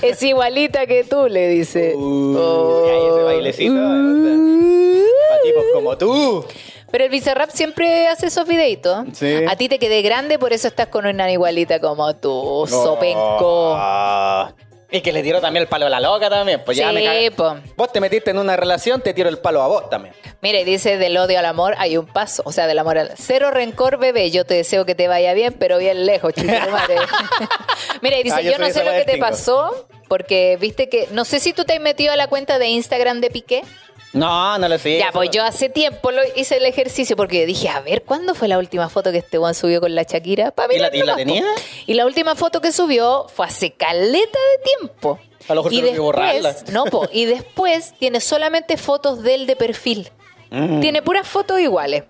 es igualita que tú, le dice. Uh, Oh. ese bailecito, Uh. Para tipos como tú. Pero el Bizarrap siempre hace esos videitos. Sí. A ti te quedé grande, por eso estás con una igualita como tú, sopenco. Ah. Y que le tiró también el palo a la loca también. Pues ya Sí, me cagué. po. Vos te metiste en una relación, te tiro el palo a vos también. Mira, y dice del odio al amor hay un paso. O sea, del amor al... Cero rencor, bebé. Yo te deseo que te vaya bien, pero bien lejos, chico madre. Mira, y dice, Ah, yo yo, no sé lo que te pasó, porque viste que... No sé si tú te has metido a la cuenta de Instagram de Piqué. No, no lo sé. ya, pues yo hace tiempo lo hice el ejercicio porque dije, a ver, ¿cuándo fue la última foto que este one subió con la Shakira? ¿Y la- y la tenía? Y la última foto que subió fue hace caleta de tiempo. A lo mejor y olvidó borrarla. después, no, po, y después tiene solamente fotos de él de perfil. Mm. Tiene puras fotos iguales.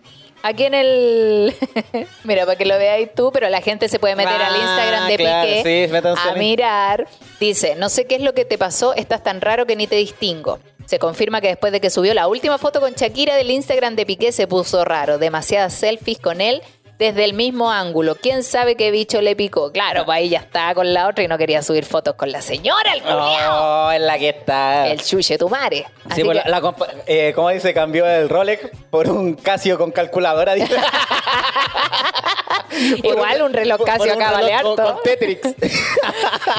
Aquí en el. Mira, para que lo veáis tú, pero la gente se puede meter Ah, al Instagram de claro, Piqué sí, a mirar. Dice: No sé qué es lo que te pasó, estás tan raro que ni te distingo. Se confirma que después de que subió la última foto con Shakira del Instagram de Piqué se puso raro. Demasiadas selfies con él desde el mismo ángulo. ¿Quién sabe qué bicho le picó? Claro, pues ahí ya estaba con la otra y no quería subir fotos con la señora, el culiao. Oh, es la que está. El chuche tu madre. Sí, pues que- la, la eh, ¿cómo dice? Cambió el Rolex por un Casio con calculadora. Igual un reloj Casio acá vale harto. Con Tetrix.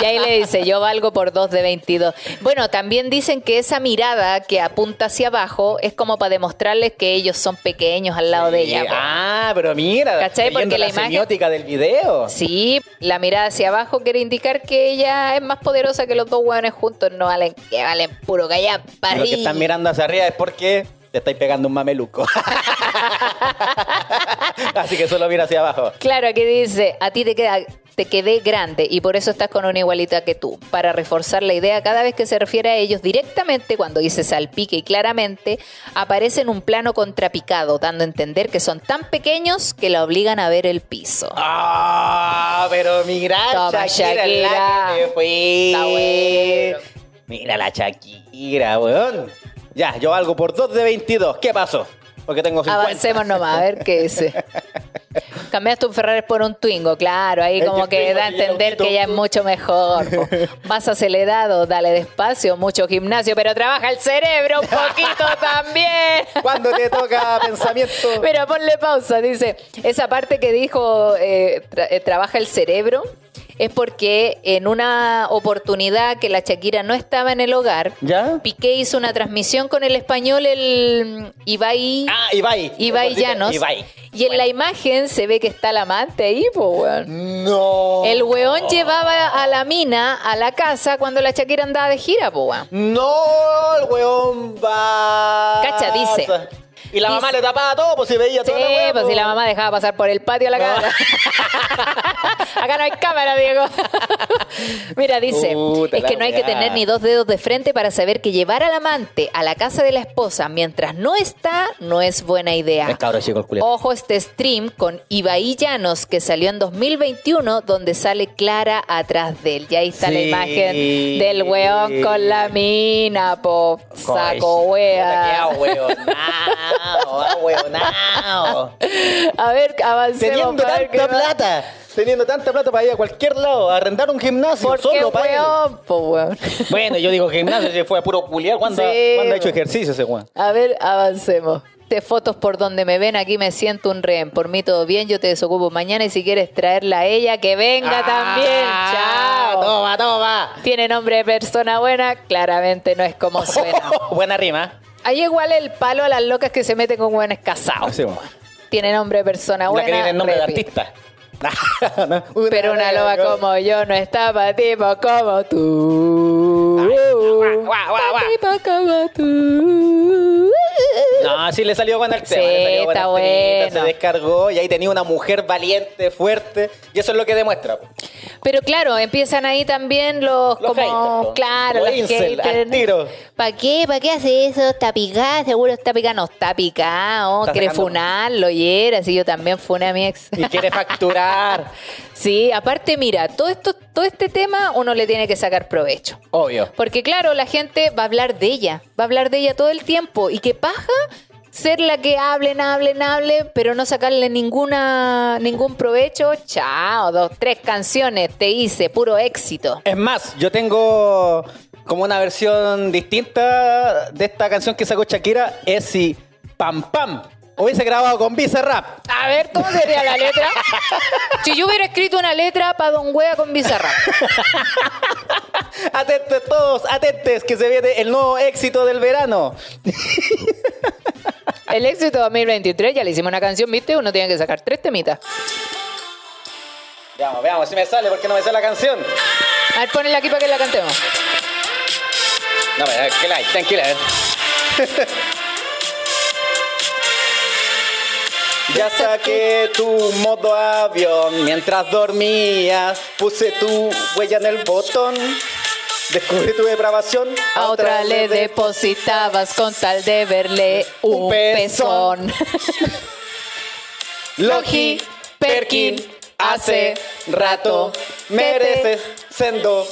Y ahí le dice, yo valgo por dos de 22. Bueno, también dicen que esa mirada que apunta hacia abajo es como para demostrarles que ellos son pequeños al lado de ella. po. Ah, pero mira. ¿Cachai? Porque la la imagen- semiótica del video. Sí, la mirada hacia abajo quiere indicar que ella es más poderosa que los dos hueones juntos. No valen, que valen puro callar para Lo que están mirando hacia arriba es porque te estáis pegando un mameluco. Así que solo mira hacia abajo. Claro, aquí dice, a ti te queda te quedé grande y por eso estás con una igualita que tú. Para reforzar la idea, cada vez que se refiere a ellos directamente, cuando dice salpique y claramente, aparece en un plano contrapicado, dando a entender que son tan pequeños que la obligan a ver el piso. Ah, pero mira, Toma, Shakira, la Shakira. que me fui. Está bueno. Mira la Shakira, weón. Ya, yo valgo por 2 de 22. ¿Qué pasó? Porque tengo 50. Avancemos nomás, a ver qué dice. Cambiaste un Ferrari por un Twingo, claro, ahí Es como que da a entender que ya es mucho mejor. Más acelerado, dale despacio, mucho gimnasio, pero trabaja el cerebro un poquito también. Cuando te toca pensamiento. Mira, ponle pausa, dice, esa parte que dijo eh, tra- eh, trabaja el cerebro es porque en una oportunidad que la Shakira no estaba en el hogar, ¿Ya? Piqué hizo una transmisión con el español, el mm, Ibai, Ah, Ibai. Ibai Llanos. Ibai. Y en la imagen se ve que está el amante ahí, pues, weón. No. El weón llevaba a la mina a la casa cuando la Shakira andaba de gira, pues, weón. No, el weón va. Cacha, dice. Y la mamá le tapaba todo, pues si veía Sí, la weá, pues si la mamá dejaba pasar por el patio a la casa. Acá no hay cámara, Diego. Mira, dice, Puta es que no hay que tener ni dos dedos de frente para saber que llevar al amante a la casa de la esposa mientras no está no es buena idea. Es cabro chico el. Ojo este stream con Ibai Llanos que salió en 2021 donde sale Clara atrás de él. Y ahí está la Sí. imagen del weón con la mina, po. Saco wea. Ahueonao, A ver, avancemos. Teniendo ver tanta plata. Teniendo tanta plata para ir a cualquier lado, a arrendar un gimnasio ¿Por qué, solo para weón? Po, weón. Bueno, yo digo gimnasio, se fue a puro culiar. ¿Cuándo, Sí, ¿cuándo ha hecho ejercicio ese weón? A ver, avancemos. De fotos por donde me ven, aquí me siento un rehén. Por mí todo bien, yo te desocupo mañana y si quieres traerla a ella, que venga también. Ah, Chao. Toma, toma. Tiene nombre de persona buena, claramente no es como suena. Buena rima. Hay igual el palo a las locas que se meten con buenos casados. Así. Tiene nombre de persona La buena. que tiene el nombre de artista. Pero una loba como yo no está para tipos como tú. Pa' tipos como tú. No, sí le salió con el tema. Sí, le salió buena está bueno. Se descargó y ahí tenía una mujer valiente, fuerte. Y eso es lo que demuestra. Pero claro, empiezan ahí también los, Los como, haters, po. claro, Los los incel, al tiro. ¿Para qué? ¿Para qué hace eso? ¿Está picada? Seguro está picada. No está picado. Está Quiere sacando- funarlo y era. así yo también funé a mi ex. Y quiere facturar. Sí, aparte, mira, todo esto, todo este tema uno le tiene que sacar provecho. Obvio. Porque claro, la gente va a hablar de ella, va a hablar de ella todo el tiempo. Y qué paja ser la que hablen, hablen, hablen, pero no sacarle ninguna, ningún provecho. Chao, dos, tres canciones, te hice, puro éxito. Es más, yo tengo como una versión distinta de esta canción que sacó Shakira. Es si Pam Pam hubiese grabado con Visa Rap. A ver, ¿cómo sería la letra? si yo hubiera escrito una letra para Don Wea con Bizarrap. Atentes todos, atentes, que se viene el nuevo éxito del verano. El éxito 2023, ya le hicimos una canción, ¿viste? Uno tiene que sacar tres temitas. Veamos, veamos si me sale, porque no me sale la canción. A ver, ponela aquí para que la cantemos. No, pero tranquila, tranquila. Ya saqué tu modo avión mientras dormías. Puse tu huella en el botón. Descubrí tu depravación. A otra le depositabas con tal de verle un Un pezón. pezón. Logi, Perkin, hace rato mereces sendo.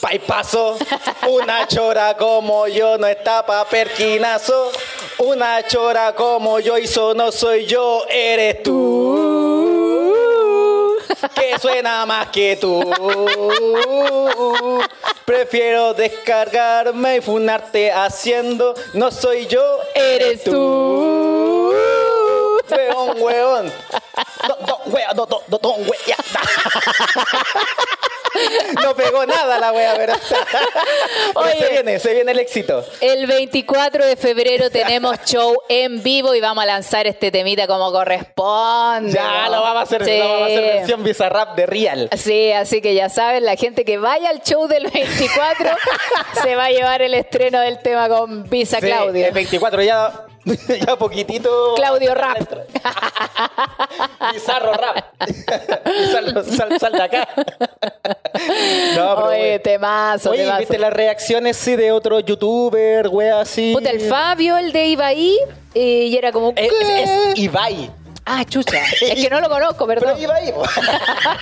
Paipazo, una chora como yo no está pa' perquinazo. Una chora como yo hizo no soy yo, eres tú. Que suena más que tú. Prefiero descargarme y funarte haciendo no soy yo, Eres tú. Weón, weón. Don, wea. No pegó nada la wea, pero. Se viene, se viene el éxito. El 24 de febrero tenemos show en vivo y vamos a lanzar este temita como corresponde. Ya lo vamos a hacer, Sí. lo vamos a hacer versión Bizarrap de Real. Sí, así que ya saben, la gente que vaya al show del 24 se va a llevar el estreno del tema con Visa Sí, Claudia. El 24 ya ya poquitito. Claudio Rap. Pizarro rap. sal, sal- sal de acá. no, pero Oye, temazo, Oye, temazo. ¿viste las reacciones sí, de otro youtuber, wea así? Puta, el Fabio, el de Ibai, eh, y era como... Es, ¿qué? es Ibai. Ah, chucha. Es que no lo conozco, Pero perdón. Ibai, po.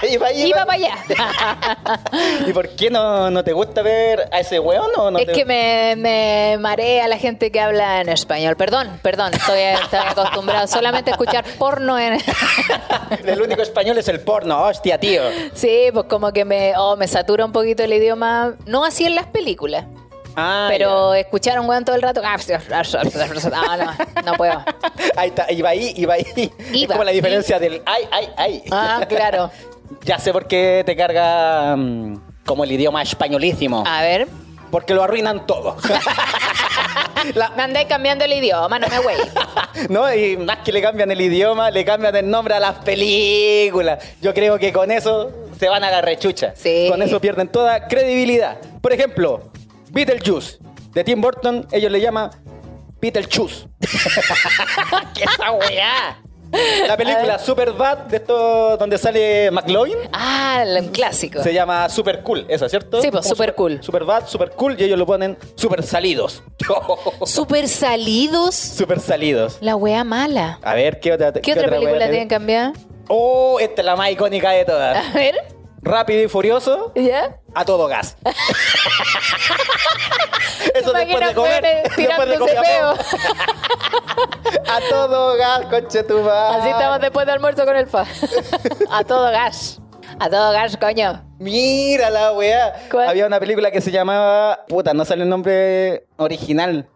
Ibai, Ibai. Iba para allá. ¿Y por qué no, no te gusta ver a ese weón o no es te- que me, me marea la gente que habla en español. Perdón, perdón. Estoy, estoy acostumbrado solamente a escuchar porno en... El único español es el porno, hostia, tío. Sí, pues como que me, oh, me satura un poquito el idioma. No así en las películas. Ah, pero escuchar a un weón todo el rato. Ah, no, no puedo. Ahí está, Ibai, Ibai. Es Iba. como la diferencia del ay, ay, ay. Ah, claro. Ya sé por qué te carga mm, como el idioma españolísimo. A ver. Porque lo arruinan todo. La- Me andáis cambiando el idioma, no me güey. no, y más que le cambian el idioma, le cambian el nombre a las películas. Yo creo que con eso se van a la rechucha. Sí. Con eso pierden toda credibilidad. Por ejemplo, Beetlejuice de Tim Burton, ellos le llaman Beetlejuice. ¿Qué esa weá? La película Superbad, de esto donde sale McLovin, Ah, un clásico. se llama Super Cool, ¿eso cierto? Sí, pues, Super Cool. Superbad, Super Cool, y ellos lo ponen Super Salidos. Super salidos. Super Salidos. La wea mala. A ver, ¿qué otra ¿Qué otra wea película tiene? tienen cambiada? Oh, esta es la más icónica de todas. A ver. Rápido y furioso, ¿Ya? A todo gas. Eso después de comer. Después de comer. A todo gas, conche tu. Así estamos después de almuerzo con el fa. A todo gas. A todo gas, coño. Mira la weá. ¿Cuál? Había una película que se llamaba. Puta, no sale el nombre original.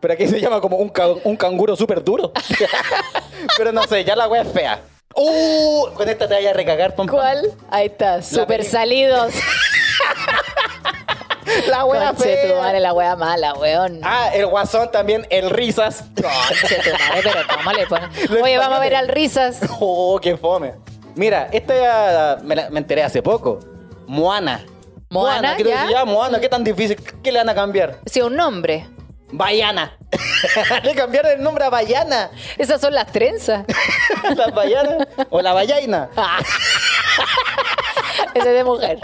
Pero aquí se llama como un, ca- un canguro súper duro. Pero no sé, ya la weá es fea. Uh, con esta te vaya a recagar, pom, pom. ¿Cuál? Ahí está. Super salidos. La tu fea. madre, la wea mala, weón. Ah, el guasón también, el risas. Conche tu madre, pero ¿cómo le ponen? Oye, vamos a ver al risas. Oh, qué fome. Mira, esta ya me, la- me enteré hace poco. Moana. Moana, ¿qué te ¿ya? decía? Moana, ¿qué tan difícil? ¿Qué le van a cambiar? Sí, un nombre. Bayana. le cambiaron el nombre a Bayana. Esas son las trenzas. la Bayana o la Bayaina. Ese es de mujer.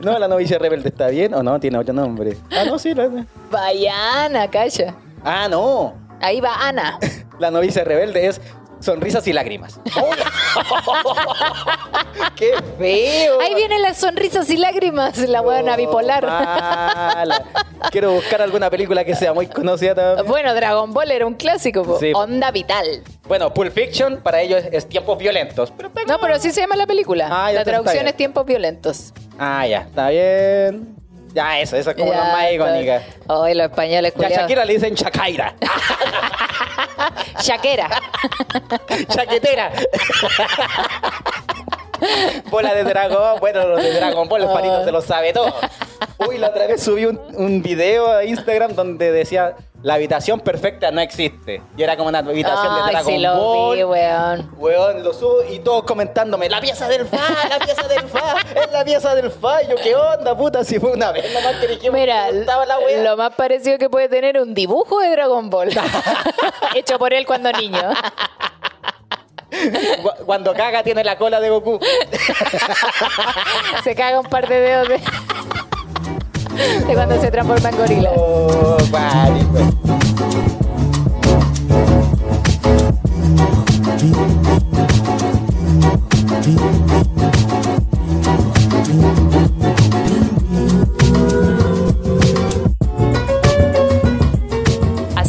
No, la novicia rebelde está bien o no, tiene otro nombre. Ah, no, sí. La... Bayana, calla. Ah, no. Ahí va Ana. La novicia rebelde es sonrisas y lágrimas. ¡Qué feo! Ahí vienen las sonrisas y lágrimas, la buena Oh, bipolar. mala. Quiero buscar alguna película que sea muy conocida también. Bueno, Dragon Ball era un clásico. Sí. Onda Vital. Bueno, Pulp Fiction para ellos es, es tiempos violentos. Pero, No, pero así se llama la película. Ah, la traducción es tiempos violentos. Ah, ya, está bien. Ya, eso, eso es como la más icónica. Ay, los españoles, Ya. Shakira le dicen Chacaira. Shakira. Chaquetera. Bola de dragón. Bueno, los de Dragon Ball, los se lo sabe todo. Uy, la otra vez subí un, un video a Instagram donde decía la habitación perfecta no existe. Y era como una habitación de Dragon sí lo Ball. vi, weón. Weón, lo subo y todos comentándome, la pieza del fa, la pieza del fa, es la pieza del fa. Y yo, ¿qué onda, puta? Si fue una vez nomás que dijimos Mira, la lo más parecido que puede tener un dibujo de Dragon Ball. Hecho por él cuando niño. Cu- Cuando caga tiene la cola de Goku. Se caga un par de dedos de, de cuando se transforma en gorila. Oh.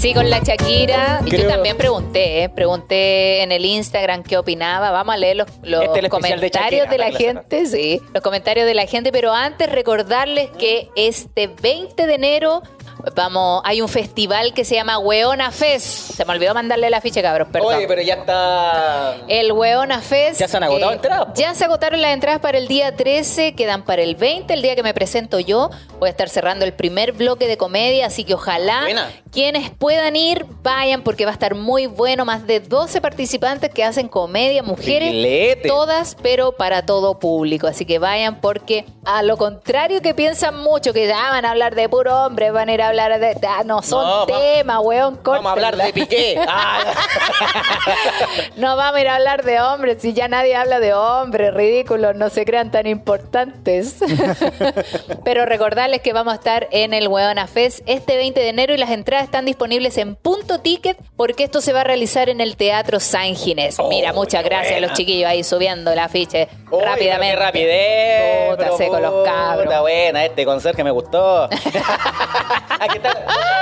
Así con la Shakira. Y yo Creo- también pregunté, ¿eh? pregunté en el Instagram qué opinaba. Vamos a leer los, los Este es de comentarios Shakira, de, la gente, sí, los comentarios de la gente, pero antes recordarles que este 20 de enero vamos, hay un festival que se llama Weona Fest. Se me olvidó mandarle la ficha, cabros, perdón. Oye, pero ya está. El Weona Fest. ¿Ya se han agotado entradas? Ya se agotaron las entradas para el día 13, quedan para el 20, el día que me presento yo. Voy a estar cerrando el primer bloque de comedia, así que ojalá Buena. quienes puedan ir, vayan porque va a estar muy bueno. Más de 12 participantes que hacen comedia, mujeres, Filete. todas, pero para todo público. Así que vayan porque a lo contrario que piensan mucho, que ya van a hablar de puro hombre, van a ir a hablar de. ah, no, son No, temas, weón. Vamos a hablar de. Piqué. Ah, No vamos a ir a hablar de hombres, si ya nadie habla de hombres, ridículos, no se crean tan importantes. Pero recordarles que vamos a estar en el Hueona Fest este 20 de enero y las entradas están disponibles en punto ticket porque esto se va a realizar en el Teatro San Ginés. Oh, Mira, muchas qué gracias a los chiquillos ahí subiendo el afiche Uy, rápidamente. Rapidez. Puta, seco los puta, cabros. buena, este conserje me gustó. Aquí están,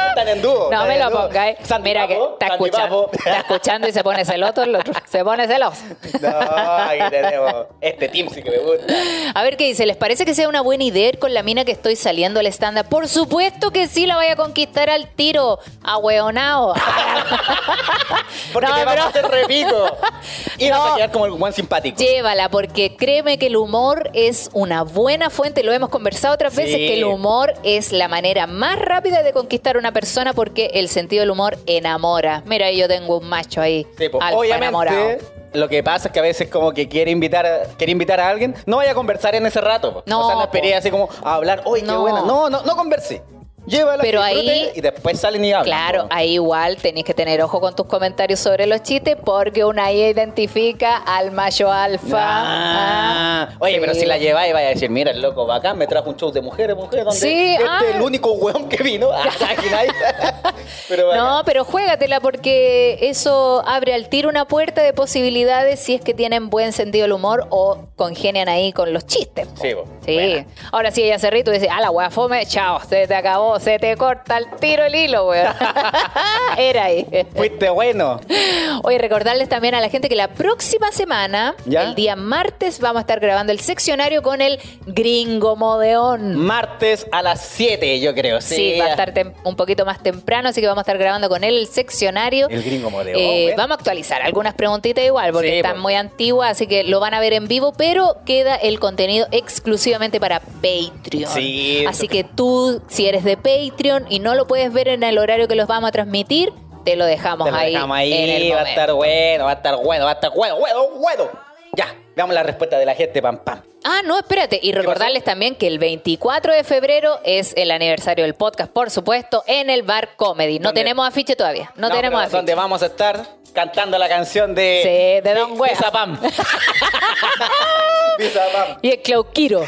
están en dúo. No me lo pongáis. Sandy Mira que está escuchando, está escuchando y se pone celoso el otro. Se pone celoso. No, aquí tenemos este team sí que me gusta. A ver qué dice, ¿les parece que sea una buena idea ir con la mina que estoy saliendo al stand-up? Por supuesto que sí, la voy a conquistar al tiro, a hueonao. Porque No, te pero- a hacer repico. Y vas No. a quedar como el buen simpático. Llévala, porque créeme que el humor es una buena fuente, lo hemos conversado otras veces, Sí. que el humor es la manera más rápida de conquistar a una persona porque el sentido del humor enamora. Mira, yo tengo un macho ahí, Sí, pues, alfa enamorado. obviamente, lo que pasa es que a veces como que quiere invitar, a- quiere invitar a alguien, no vaya a conversar en ese rato. po. No, o sea, no po. esperé así como a hablar, ¡Uy, qué No. buena! No, no, no converse. Llévala, Pero ahí- y después salen y hablan. Claro, ahí igual tenéis que tener ojo con tus comentarios sobre los chistes porque una ahí identifica al macho alfa. Ah, oye, sí. pero si la lleváis vaya a decir, mira, el loco bacán me trajo un show de mujeres, mujeres, donde Sí, este ah. es el único weón que vino. Ah, pero bacán. No, pero juégatela porque eso abre al tiro una puerta de posibilidades si es que tienen buen sentido del humor o congenian ahí con los chistes. po. Sí, po. Sí. Buena. Ahora sí, ella se ríe y tú dices, ah, la wea fome, chao, se te acabó, se te corta el tiro el hilo, weón. Era ahí. Fuiste bueno. Oye, recordarles también a la gente que la próxima semana, ¿Ya? el día martes, vamos a estar grabando el seccionario con el Gringo Modeón. Martes a las 7, yo creo. Sí, Sí, va a estar un poquito más temprano, así que vamos a estar grabando con él el seccionario. El Gringo Modeón, Eh, vamos a actualizar algunas preguntitas igual, porque Sí, están muy antiguas, así que lo van a ver en vivo, pero queda el contenido exclusivamente para Patreon. Sí, Así que tú, si eres de Patreon y no lo puedes ver en el horario que los vamos a transmitir, te lo dejamos Te lo ahí. dejamos ahí, en el va a estar bueno, va a estar bueno, va a estar bueno, bueno, bueno. Ya, veamos la respuesta de la gente, pam, pam. Ah, no, espérate. Y recordarles también que el 24 de febrero es el aniversario del podcast, por supuesto, en el Bar Comedy. No ¿Dónde? tenemos afiche todavía. No, tenemos afiche. donde vamos a estar cantando la canción de... Sí, de Don Wea. Pisa Pam. Pam. Y el Clauquiro.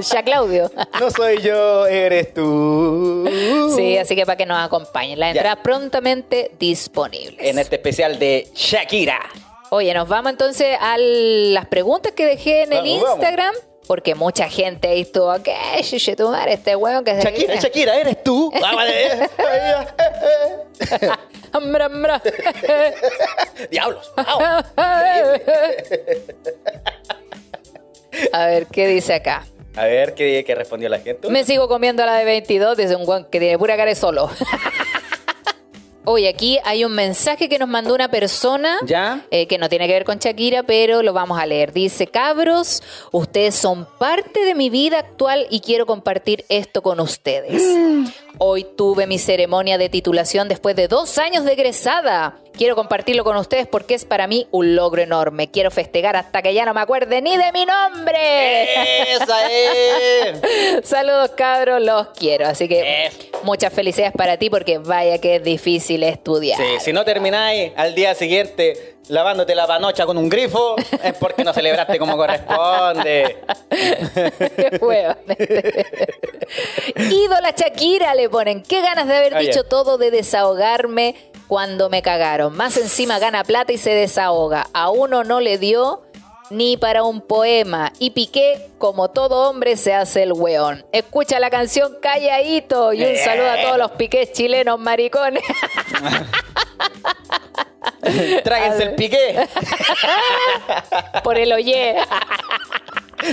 ya Claudio. No soy yo, eres tú. Sí, así que para que nos acompañen. Las entradas prontamente disponibles. En este especial de Shakira. Oye, nos vamos entonces a las preguntas que dejé en el vamos. Instagram. Porque mucha gente ahí estuvo, ¿qué? Chuche tu madre, este huevo que se Shakira, Shakira, eres tú. Ambra, ambra. Diablos. A ver, ¿qué dice acá? A ver, ¿qué, qué respondió la gente? Me sigo comiendo la de 22, dice un guan que tiene pura cara de solo. Oye, aquí hay un mensaje que nos mandó una persona ¿Ya? eh, que no tiene que ver con Shakira, pero lo vamos a leer. Dice, cabros, ustedes son parte de mi vida actual y quiero compartir esto con ustedes. Hoy tuve mi ceremonia de titulación después de dos años de egresada. Quiero compartirlo con ustedes porque es para mí un logro enorme. Quiero festejar hasta que ya no me acuerde ni de mi nombre. Esa es. Saludos cabros, los quiero. Así que Eso. muchas felicidades para ti porque vaya que es difícil estudiar. Sí, si no termináis al día siguiente lavándote la panocha con un grifo, es porque no celebraste como corresponde. Ídola Shakira le ponen. Qué ganas de haber dicho todo de desahogarme cuando me cagaron. Más encima gana plata y se desahoga. A uno no le dio ni para un poema. Y Piqué, como todo hombre, se hace el weón. Escucha la canción Calladito y un Eh. saludo a todos los piqués chilenos maricones. Tráguense el piqué. Por el oye.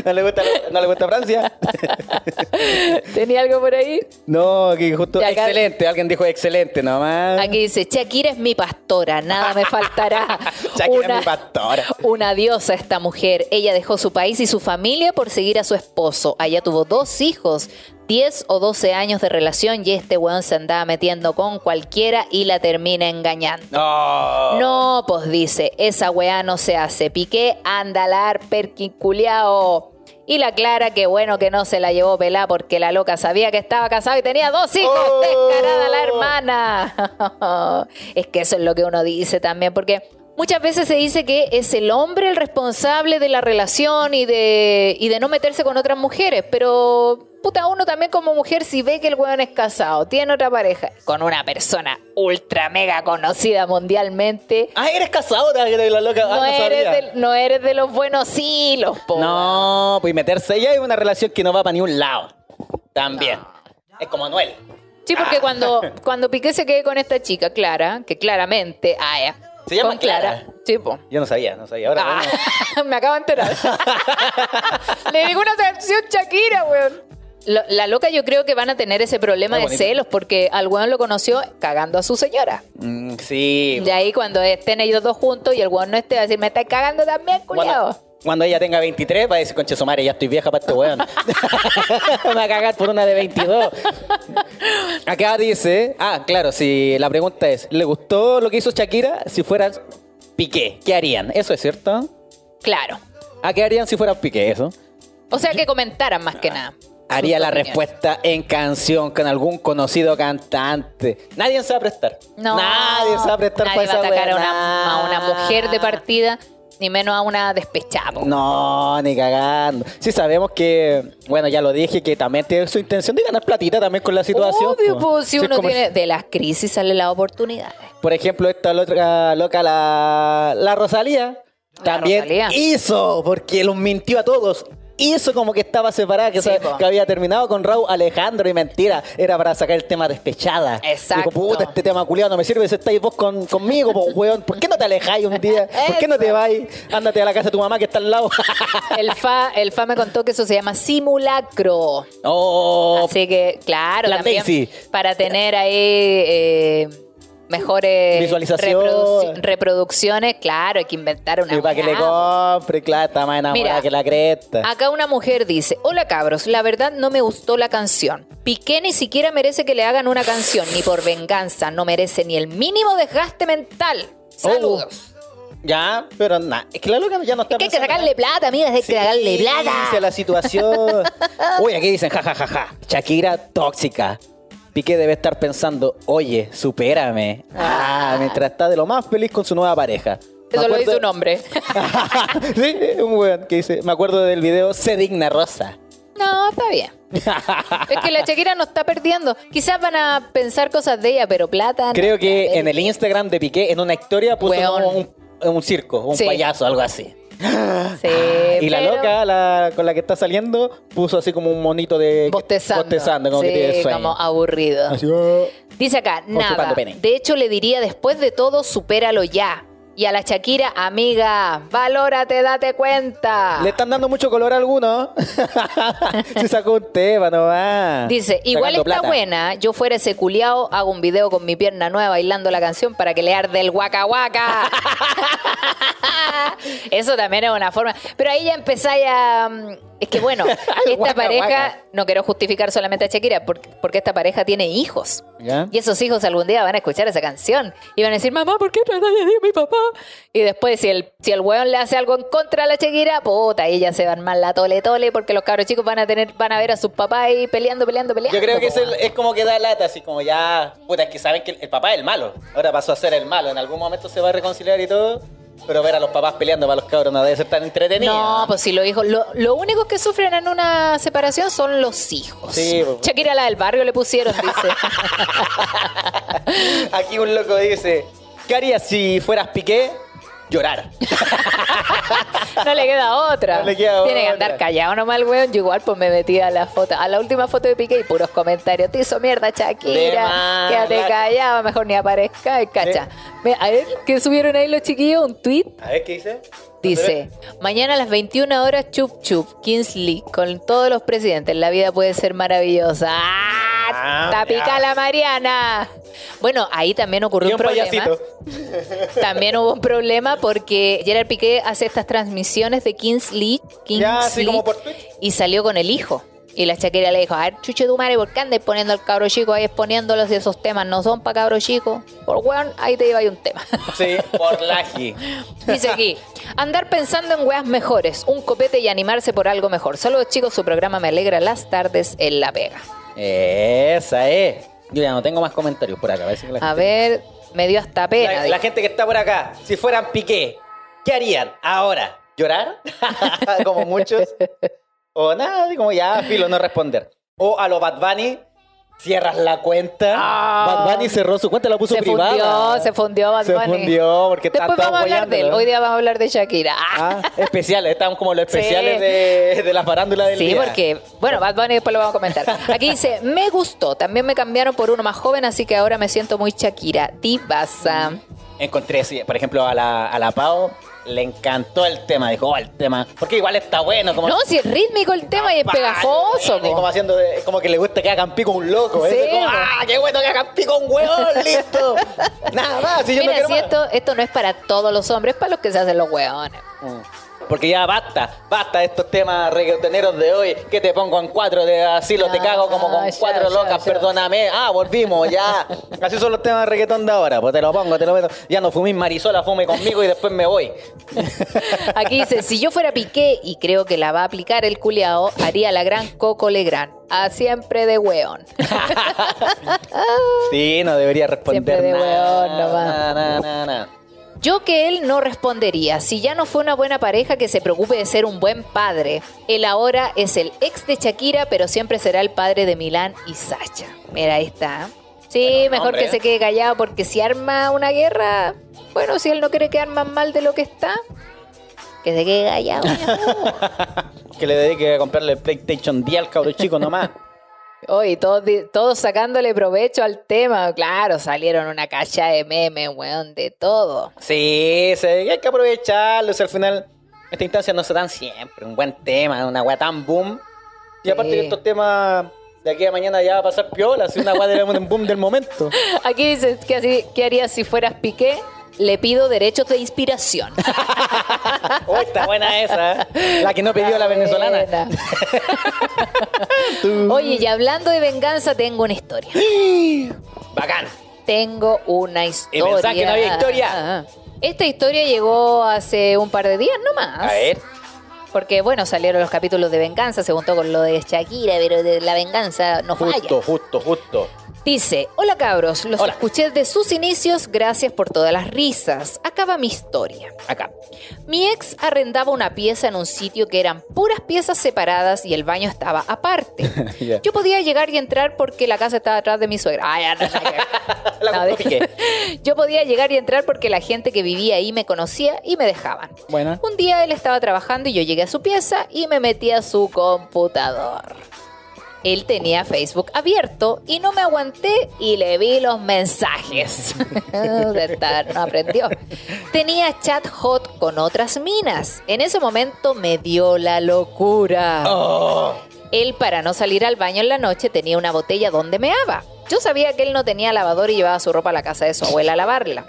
¿No le gusta, no le gusta Francia? ¿Tenía algo por ahí? No, aquí justo. Acá- Excelente, alguien dijo excelente nomás. Aquí dice, Shakira es mi pastora, nada me faltará. Shakira es mi pastora. Una diosa esta mujer. Ella dejó su país y su familia por seguir a su esposo. Allá tuvo dos hijos, 10 o 12 años de relación y este weón se andaba metiendo con cualquiera y la termina engañando. No. No, pues dice, esa weá no se hace. Piqué, andalar, perquiculeao. Y la Clara, que bueno que no se la llevó pelada porque la loca sabía que estaba casado y tenía dos hijos. Oh. Descarada la hermana. es que eso es lo que uno dice también, porque muchas veces se dice que es el hombre el responsable de la relación y de, y de no meterse con otras mujeres, pero puta, uno también como mujer, si ve que el weón es casado, tiene otra pareja, con una persona ultra mega conocida mundialmente, Ah, eres casado, de la loca. Ah, no, no eres sabía. de, no eres de los buenos hilos, po. No, pues meterse ya es una relación que no va para ni un lado. También. Es como Noel. Sí, Ah. porque cuando, cuando Piqué se quede con esta chica, Clara, que claramente, ah, ¿Se llama con Clara. Clara? Sí, po. Yo no sabía, no sabía. Ahora, Ah, bueno. me acabo de enterar. Le digo una canción Shakira, weón. Lo- la loca yo creo que van a tener ese problema Muy de bonito. celos porque al weón lo conoció cagando a su señora. Mm, sí. Y ahí cuando estén ellos dos juntos y el weón no esté, va a decir, me estáis cagando también, culiao. Cuando, ella tenga 23, va a decir, conche su madre, ya estoy vieja para este weón. Me va a cagar por una de 22. Acá dice, ah, claro, si la pregunta es, ¿le gustó lo que hizo Shakira si fueran Piqué? ¿Qué harían? ¿Eso es cierto? Claro. ¿A qué harían si fueran Piqué eso? O sea que comentaran más que nada. Haría la opiniones. respuesta en canción con algún conocido cantante. Nadie se va a prestar. No. Nadie se va a prestar Nadie para va a esa atacar a una, a una mujer de partida, ni menos a una despechada. po. No, ni cagando. Sí sabemos que, bueno, ya lo dije, que también tiene su intención de ganar platita también con la situación. Obvio, po. pues, si Sí, es uno como- tiene... De las crisis salen las oportunidades. Por ejemplo, esta otra loca, la, la Rosalía, La también Rosalía. hizo, porque los mintió a todos. Hizo como que estaba separada, que, Sí, que había terminado con Raúl Alejandro y mentira. Era para sacar el tema despechada. Exacto. Dijo, puta, este tema culiado no me sirve si estáis vos con, conmigo, po, weón. ¿Por qué no te alejáis un día? ¿Por qué no te vais? Ándate a la casa de tu mamá que está al lado. El fa, el fa me contó que eso se llama simulacro. oh, Así que, claro, Plan también para tener ahí eh, mejores Visualización. reproduc- reproducciones, claro, hay que inventar una Sí, para que le compre, claro, está más enamorada Mira, que la cresta. Acá una mujer dice, hola cabros, la verdad no me gustó la canción. Piqué ni siquiera merece que le hagan una canción, ni por venganza, no merece ni el mínimo desgaste mental. Saludos. Ya, pero nada, es que la loca ya no está Es que hay que sacarle plata, amigas, hay que sacarle plata. la situación. Uy, aquí dicen, ja, ja, ja, ja. Shakira tóxica. Piqué debe estar pensando, oye, supérame. Ah, mientras está de lo más feliz con su nueva pareja. Me Eso lo dice un hombre. sí, un weón que dice, me acuerdo del video Se Digna Rosa. No, está bien. Es que la Shakira no está perdiendo. Quizás van a pensar cosas de ella, pero plata. Creo que en el. Instagram de Piqué, en una historia, puso un, un circo, un Sí. payaso, algo así. Sí, y la pero loca, la, con la que está saliendo, puso así como un monito de... Bostezando. Bostezando, como que Sí, tiene sueño. como aburrido. Así, oh. Dice acá, nada. De hecho, le diría después de todo, supéralo ya. Y a la Shakira, amiga, valórate, date cuenta. Le están dando mucho color a algunos. Se sacó un tema nomás. Dice, igual está plata. buena, yo fuera ese culiao, hago un video con mi pierna nueva bailando la canción para que le arde el guaca guaca. Eso también es una forma. Pero ahí ya empezáis a... Es que bueno, esta guaca, pareja, guaca. no quiero justificar solamente a Shakira, porque, porque esta pareja tiene hijos. ¿Ya? Y esos hijos algún día van a escuchar esa canción y van a decir, mamá, ¿por qué tratas de a mi papá? Y después, si el, si el weón le hace algo en contra a la Shakira, puta, ahí ya se van mal la tole tole porque los cabros chicos van a tener, van a ver a sus papás ahí peleando, peleando, peleando. Yo creo que es, el- es como que da lata, así como ya. Puta, es que saben que el, el papá es el malo. Ahora pasó a ser el malo. En algún momento se va a reconciliar y todo. Pero ver a los papás peleando para los cabros no debe ser tan entretenido. No, pues si los hijos, lo, lo único que sufren en una separación son los hijos. Sí, pues. Shakira la del barrio le pusieron, dice. Aquí un loco dice: ¿Qué harías si fueras Piqué? Llorar. No le queda otra. No le queda Tiene que andar callado nomás el weón. Yo igual pues me metí a la foto, a la última foto de Piqué y puros comentarios. Te hizo mierda, Shakira. Quédate la- callado, mejor ni aparezca. Y cacha. A ver, ¿qué subieron ahí los chiquillos? Un tweet. A ver qué dice. Dice, mañana a las 21 horas, chup chup, Kingsley, con todos los presidentes, la vida puede ser maravillosa. ¡Ah! Ah, ¡Tapica ya. la Mariana! Bueno, ahí también ocurrió un problema. payasito. También hubo un problema porque Gerard Piqué hace estas transmisiones de Kingsley, Ya, así Kingsley como por Twitch. y salió con el hijo. Y la Shakira le dijo, a ver, chuche tu madre, ¿por qué andas poniendo al cabro chico ahí exponiéndolos y esos temas no son para cabro chico? Por weón, ahí te iba ahí un tema. Sí, por laji. Dice aquí, andar pensando en weas mejores, un copete y animarse por algo mejor. Saludos chicos, su programa me alegra las tardes en La Vega. Esa es. Yo ya no tengo más comentarios por acá. parece que la A ver, me dio hasta pena. La, la gente que está por acá, si fueran Piqué, ¿qué harían ahora? ¿Llorar? como muchos. O nada, como ya, filo, no responder. O a lo Bad Bunny, cierras la cuenta. Ah. Bad Bunny cerró su cuenta, la puso se privada. fundió, se fundió Bad Se Bunny. fundió porque está Después vamos a hablar de él. Hoy día vamos a hablar de Shakira. Ah. Especiales, estamos como los especiales Sí. de, de la farándula del Sí, día. porque, bueno, Bad Bunny después lo vamos a comentar. Aquí dice, me gustó, también me cambiaron por uno más joven, así que ahora me siento muy Shakira. Divasa. Encontré, sí, por ejemplo, a la, a la Pau, le encantó el tema. Dijo, oh, el tema. Porque igual está bueno. Como, No, si es rítmico el tema y es pegajoso. como haciendo de- como que le gusta que hagan pico un loco. Sí, ¿eh? Como, po. ¡Ah, qué bueno que hagan pico un huevón! ¡Listo! Nada más, si yo no Mira, quiero si más. esto, esto no es para todos los hombres, es para los que se hacen los hueones. Mm. Porque ya basta, basta de estos temas reggaetoneros de hoy, que te pongo en cuatro de asilo, te cago como con cuatro locas, perdóname. Ah, volvimos, ya. Así son los temas de reggaetón de ahora, pues te lo pongo, te lo meto. Ya no fumís marisola, fume conmigo y después me voy. Aquí dice, si yo fuera Piqué, y creo que la va a aplicar el culiao, haría la gran Coco Legrand. A siempre de hueón. Sí, no debería responder Siempre de nada. hueón nomás. Nada, nada, nada, nada. Yo que él no respondería. Si ya no fue una buena pareja, que se preocupe de ser un buen padre. Él ahora es el ex de Shakira, pero siempre será el padre de Milán y Sacha. Mira, ahí está. Sí, Bueno, mejor hombre. que se quede callado porque si arma una guerra, bueno, si él no quiere quedar más mal de lo que está, que se quede callado. mi amor. Que le dedique a comprarle el PlayStation 10 al cabro chico nomás. Oye, todos, todos sacándole provecho al tema. Claro, salieron una cacha de memes, weón, de todo. Sí, sí, hay que aprovecharlo. o sea, al final, esta instancia no se dan siempre. Un buen tema, una weá tan boom. Y aparte que estos temas de aquí a mañana ya va a pasar piola, así una weá del boom del momento. Aquí dices, ¿qué, así- qué harías si fueras Piqué? Le pido derechos de inspiración. Oh, está buena esa. La que no pidió la venezolana. Oye, y hablando de venganza, tengo una historia. Bacán. Tengo una historia. pensás que no había historia? Esta historia llegó hace un par de días nomás. A ver. Porque, bueno, salieron los capítulos de venganza, se juntó con lo de Shakira, pero de la venganza no falla. Justo, justo, justo. Dice, hola cabros, los Hola. escuché desde sus inicios, gracias por todas las risas. Acaba mi historia. Acá. Mi ex arrendaba una pieza en un sitio que eran puras piezas separadas y el baño estaba aparte. Yo podía llegar y entrar porque la casa estaba atrás de mi suegra. Ay, ya, no. Yo podía llegar y entrar porque la gente que vivía ahí me conocía y me dejaban. Buena. Un día él estaba trabajando y yo llegué a su pieza y me metí a su computador. Él tenía Facebook abierto y no me aguanté y le vi los mensajes. De estar, no aprendió. Tenía chat hot con otras minas. En ese momento me dio la locura. Oh. Él, para no salir al baño en la noche, tenía una botella donde meaba. Yo sabía que él no tenía lavador y llevaba su ropa a la casa de su abuela a lavarla.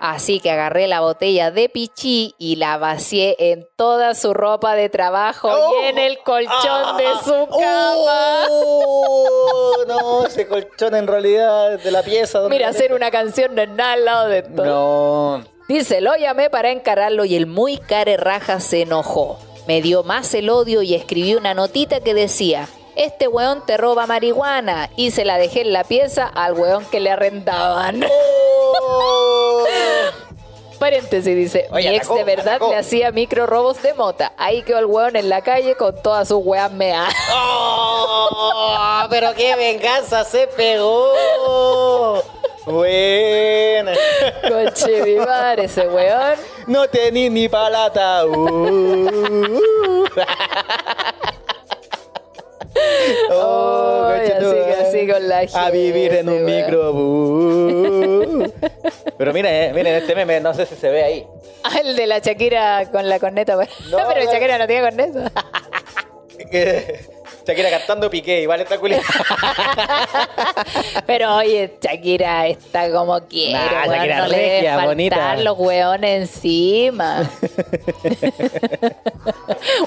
Así que agarré la botella de pichí y la vacié en toda su ropa de trabajo y en el colchón de su cama. Oh, no, ese colchón en realidad de la pieza. donde- Mira, hacer una canción no es nada al lado de esto. No. Dice, lo llamé para encararlo y el muy care raja se enojó. Me dio más el odio y escribí una notita que decía, este weón te roba marihuana y se la dejé en la pieza al weón que le arrendaban. Oh. Paréntesis, dice, Oye, mi ex atacó, de verdad atacó. le hacía micro robos de mota. Ahí quedó el weón en la calle con todas sus weas meadas. Oh, pero qué venganza se pegó. Buena. Coche madre, ese weón. No tení ni palata. Uh. Oh, conchetumare. así con la A vivir en un gente, weón. micro. uh. Pero miren, eh, miren este meme, no sé si se ve ahí. Ah, el de la Shakira con la corneta. No, pero no. Shakira no tiene corneta. Shakira cantando piqué, igual está culita. Pero oye, Shakira está como quiere, Nah, weón, Shakira no le regia, faltar bonita. los weones encima.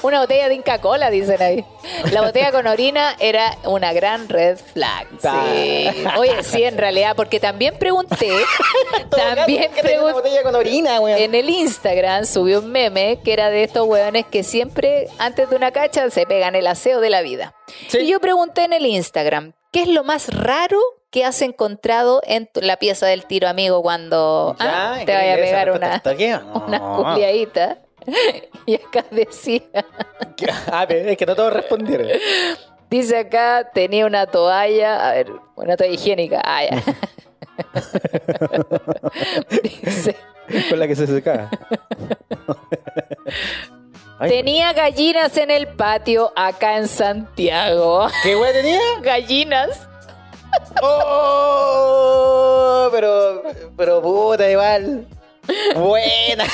Una botella de Inca Cola, dicen ahí. La botella con orina era una gran red flag. Sí. Oye, sí, en realidad, porque también pregunté, también ¿Qué tenía una pregunté, botella con orina, weón? en el Instagram subí un meme que era de estos hueones que siempre antes de una cacha se pegan el aseo de la vida. Sí. Y yo pregunté en el Instagram, ¿qué es lo más raro que has encontrado en tu- la pieza del tiro amigo cuando Ya, ah, ¿qué te vaya a pegar una? No. una culiadita? Y acá decía, Ah, es que no todos respondieron. dice acá, tenía una toalla, a ver, una toalla higiénica, ah, ya. dice, Con la que se secaba. Ay, tenía gallinas en el patio acá en Santiago. ¿Qué weón tenía? Gallinas. ¡Oh! Pero, pero puta, igual. Buena.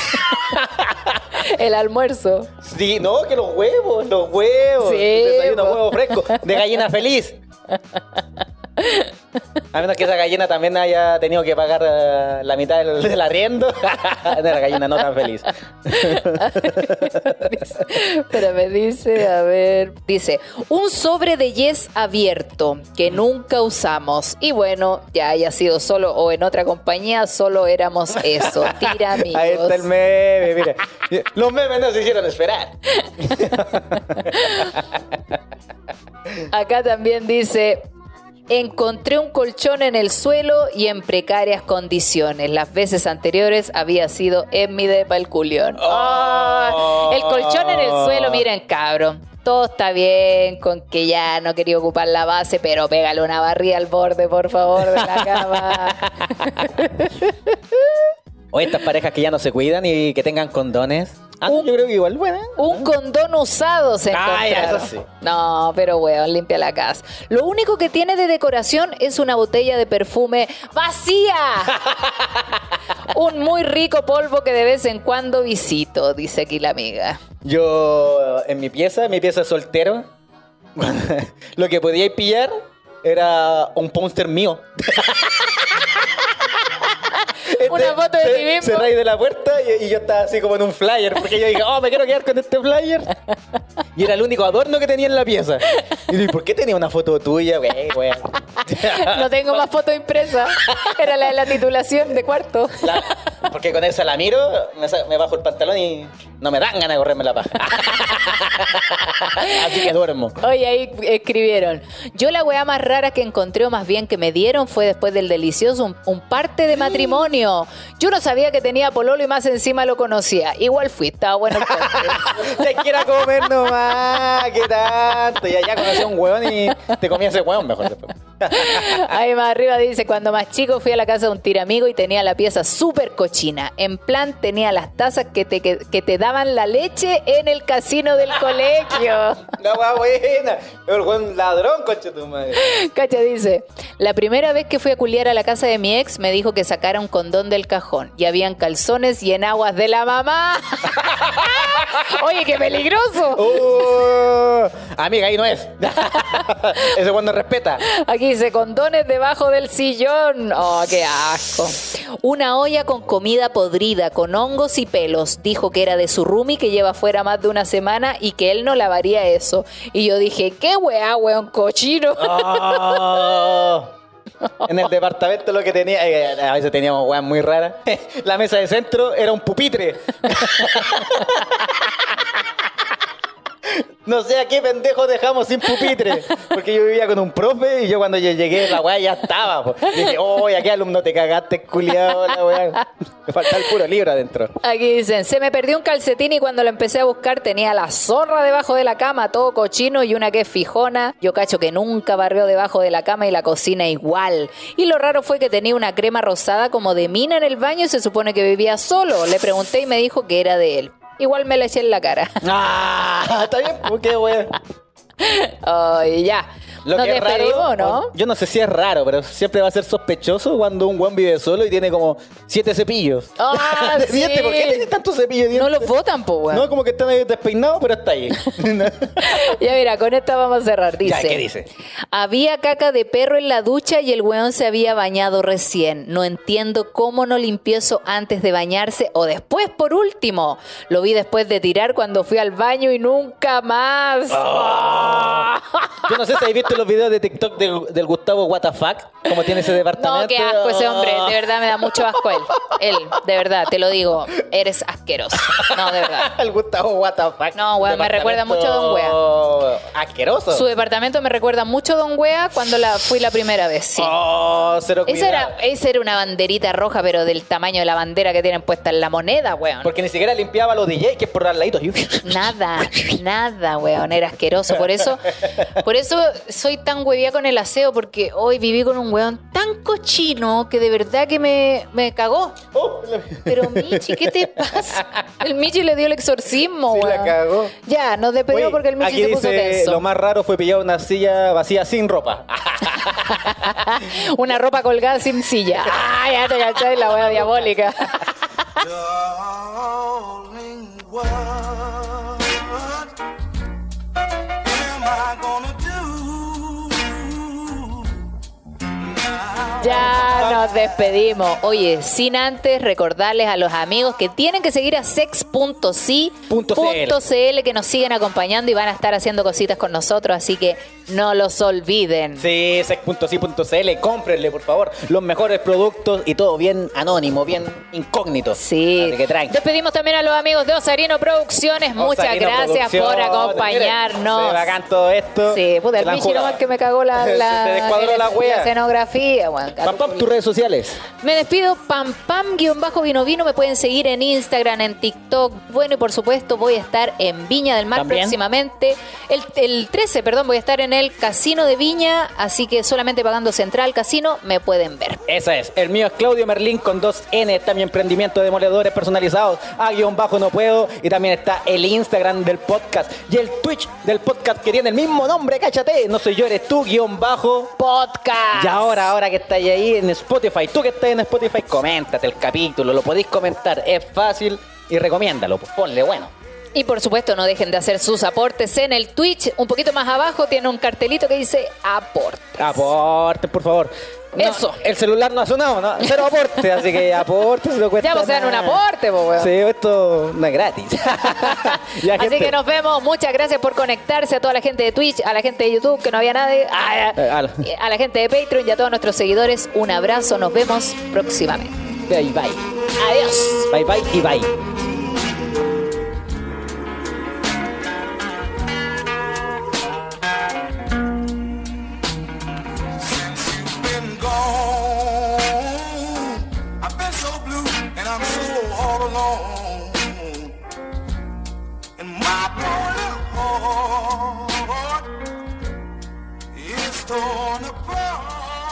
El almuerzo. Sí, no, que los huevos, los huevos. Sí, Desayuno huevo fresco, de gallina feliz. A menos que esa gallina también haya tenido que pagar eh, la mitad del, del arriendo. de la gallina no tan feliz. Pero me dice, a ver, dice, un sobre de yes abierto que nunca usamos. Y bueno, ya haya sido solo o en otra compañía, solo éramos eso, tira amigos. Ahí está el meme, mire. Los memes no se hicieron esperar. Acá también dice, encontré un colchón en el suelo y en precarias condiciones. Las veces anteriores había sido en mi depa el culión. Oh. el colchón en el suelo, miren cabrón. Todo está bien con que ya no quería ocupar la base, pero pégale una barrilla al borde, por favor, de la cama. O estas parejas que ya no se cuidan y que tengan condones. Ah, Un- yo creo que igual, bueno. Un condón usado se Ah, encontraron. eso sí. No, pero weón, limpia la casa. Lo único que tiene de decoración es una botella de perfume vacía. Un muy rico polvo que de vez en cuando visito, dice aquí la amiga. Yo, en mi pieza, mi pieza soltero, lo que podíais pillar era un póster mío. Una foto de ti mismo. Cerráis de la puerta y, y yo estaba así como en un flyer, porque yo dije, oh, me quiero quedar con este flyer. Y era el único adorno que tenía en la pieza. Y dije, ¿por qué tenía una foto tuya, güey, güey? No tengo más fotos impresas. Era la de la titulación de cuarto. La- porque con esa la miro, me, bajo el pantalón y no me dan ganas de correrme la paja. Así que duermo. Oye, ahí escribieron. Yo la weá más rara que encontré, o más bien que me dieron, fue después del delicioso un, un parte de matrimonio. Yo no sabía que tenía pololo y más encima lo conocía. Igual fui, estaba bueno. Te quiero comer nomás, ¿qué tanto? Y allá conocí a un huevón y te comía ese huevón mejor después. Ahí más arriba dice, cuando más chico fui a la casa de un tiramigo y tenía la pieza súper cochina. En plan, tenía las tazas que te, que, que te daban la leche en el casino del colegio. La hueá buena. El huevón ladrón, coche tu madre. Cacha dice, la primera vez que fui a culiar a la casa de mi ex me dijo que sacara un condón del cajón y habían calzones y enaguas de la mamá. Oye, qué peligroso. Uh, amiga, ahí no es. Ese huevón no respeta. Aquí dice condones debajo del sillón. Oh, qué asco. Una olla con comida podrida, con hongos y pelos. Dijo que era de su roomie que lleva fuera más de una semana y que él no lavaría eso. Y yo dije, qué weá, weón cochino. Oh. En el departamento lo que tenía, eh, a veces teníamos weas muy raras. La mesa de centro era un pupitre. No sé a qué pendejo dejamos sin pupitre. Porque yo vivía con un profe y yo cuando llegué la wea ya estaba. Y dije, oh, ¿a qué alumno te cagaste, culiado? La wea. Me falta el puro libro adentro. Aquí dicen, se me perdió un calcetín y cuando lo empecé a buscar tenía la zorra debajo de la cama, todo cochino y una que es fijona. Yo cacho que nunca barrió debajo de la cama y la cocina igual. Y lo raro fue que tenía una crema rosada como de mina en el baño y se supone que vivía solo. Le pregunté y me dijo que era de él. Igual me la eché en la cara. Ah, está bien, pues qué wea. Ay, ya. Lo Nos que es raro, ¿no? Yo no sé si es raro, pero siempre va a ser sospechoso cuando un buen vive solo y tiene como siete cepillos. Ah, sí. dientes. ¿Por qué tiene tantos cepillos No los votan, po, weón. No, como que están ahí despeinados, pero está ahí. Ya mira, con esta vamos a cerrar. Dice, Ya, ¿qué dice? Había caca de perro en la ducha y el weón se había bañado recién. No entiendo cómo no limpió eso antes de bañarse o después por último. Lo vi después de tirar cuando fui al baño y nunca más. Ah. Yo no sé si habéis visto los videos de TikTok del, del Gustavo WTF, como tiene ese departamento. No, qué asco ese hombre. De verdad me da mucho asco él. Él, de verdad, te lo digo. Eres asqueroso. No, de verdad. El Gustavo WTF. No, weón, me recuerda mucho a Don Wea. Asqueroso. Su departamento me recuerda mucho a Don Wea cuando la fui la primera vez. Sí. Oh, cero Esa era, esa era una banderita roja, pero del tamaño de la bandera que tienen puesta en la moneda, weón. Porque ni siquiera limpiaba los DJ, que es por al ladito. Nada, nada, weón. Era asqueroso. Por eso, por eso soy tan huevía con el aseo, porque hoy viví con un weón tan cochino que de verdad que me, me cagó. Oh, la- Pero Michi, ¿qué te pasa? El Michi le dio el exorcismo, Sí, la weón. cagó. Ya, nos despedimos Oye, porque el Michi aquí se puso dice, tenso. Lo más raro fue pillar una silla vacía sin ropa. Una ropa colgada sin silla. Ah, ya te cachai la wea diabólica. Ya nos despedimos. Oye, sin antes recordarles a los amigos que tienen que seguir a sex.si.cl que nos siguen acompañando y van a estar haciendo cositas con nosotros, así que no los olviden. Sí, sex.si.cl, cómprenle, por favor, los mejores productos y todo bien anónimo, bien incógnito. Sí. Que tranqui. Despedimos también a los amigos de Osarino Producciones. Muchas Osarino gracias por acompañarnos. Se bacán todo esto. Sí, puta, el la jugado. nomás que me cagó la, la, Se te descuadró la wea. escenografía, weón. Pam, pam, tus redes sociales. Me despido, pam pam guion bajo vino vino, me pueden seguir en Instagram, en TikTok, bueno y por supuesto voy a estar en Viña del Mar También. próximamente, el, el 13, perdón, voy a estar en el Casino de Viña, así que solamente pagando Central Casino me pueden ver. Esa es. El mío es Claudio Merlín con dos N. Está mi emprendimiento de demoledores personalizados. A guion bajo no puedo. Y también está el Instagram del podcast y el Twitch del podcast que tiene el mismo nombre. Cáchate. No soy yo, eres tú, guion bajo. Podcast. Y ahora, ahora que estáis ahí en Spotify, tú que estás en Spotify, coméntate el capítulo, lo podéis comentar, es fácil y recomiéndalo, pues, ponle bueno. Y por supuesto no dejen de hacer sus aportes en el Twitch, un poquito más abajo tiene un cartelito que dice aporte. Aporte, por favor. No, Eso. El celular no ha sonado, ¿no? Cero aporte, así que aporte si lo cuesta. Ya, pues sean un aporte, pues, weón. Sí, esto no es gratis. Ya, Así que nos vemos. Muchas gracias por conectarse a toda la gente de Twitch, a la gente de YouTube, que no había nadie, a, Eh, a la gente de Patreon y a todos nuestros seguidores. Un abrazo. Nos vemos próximamente. Bye, bye. Adiós. Bye, bye y bye. I've been so blue and I'm so all alone. And my heart is torn apart.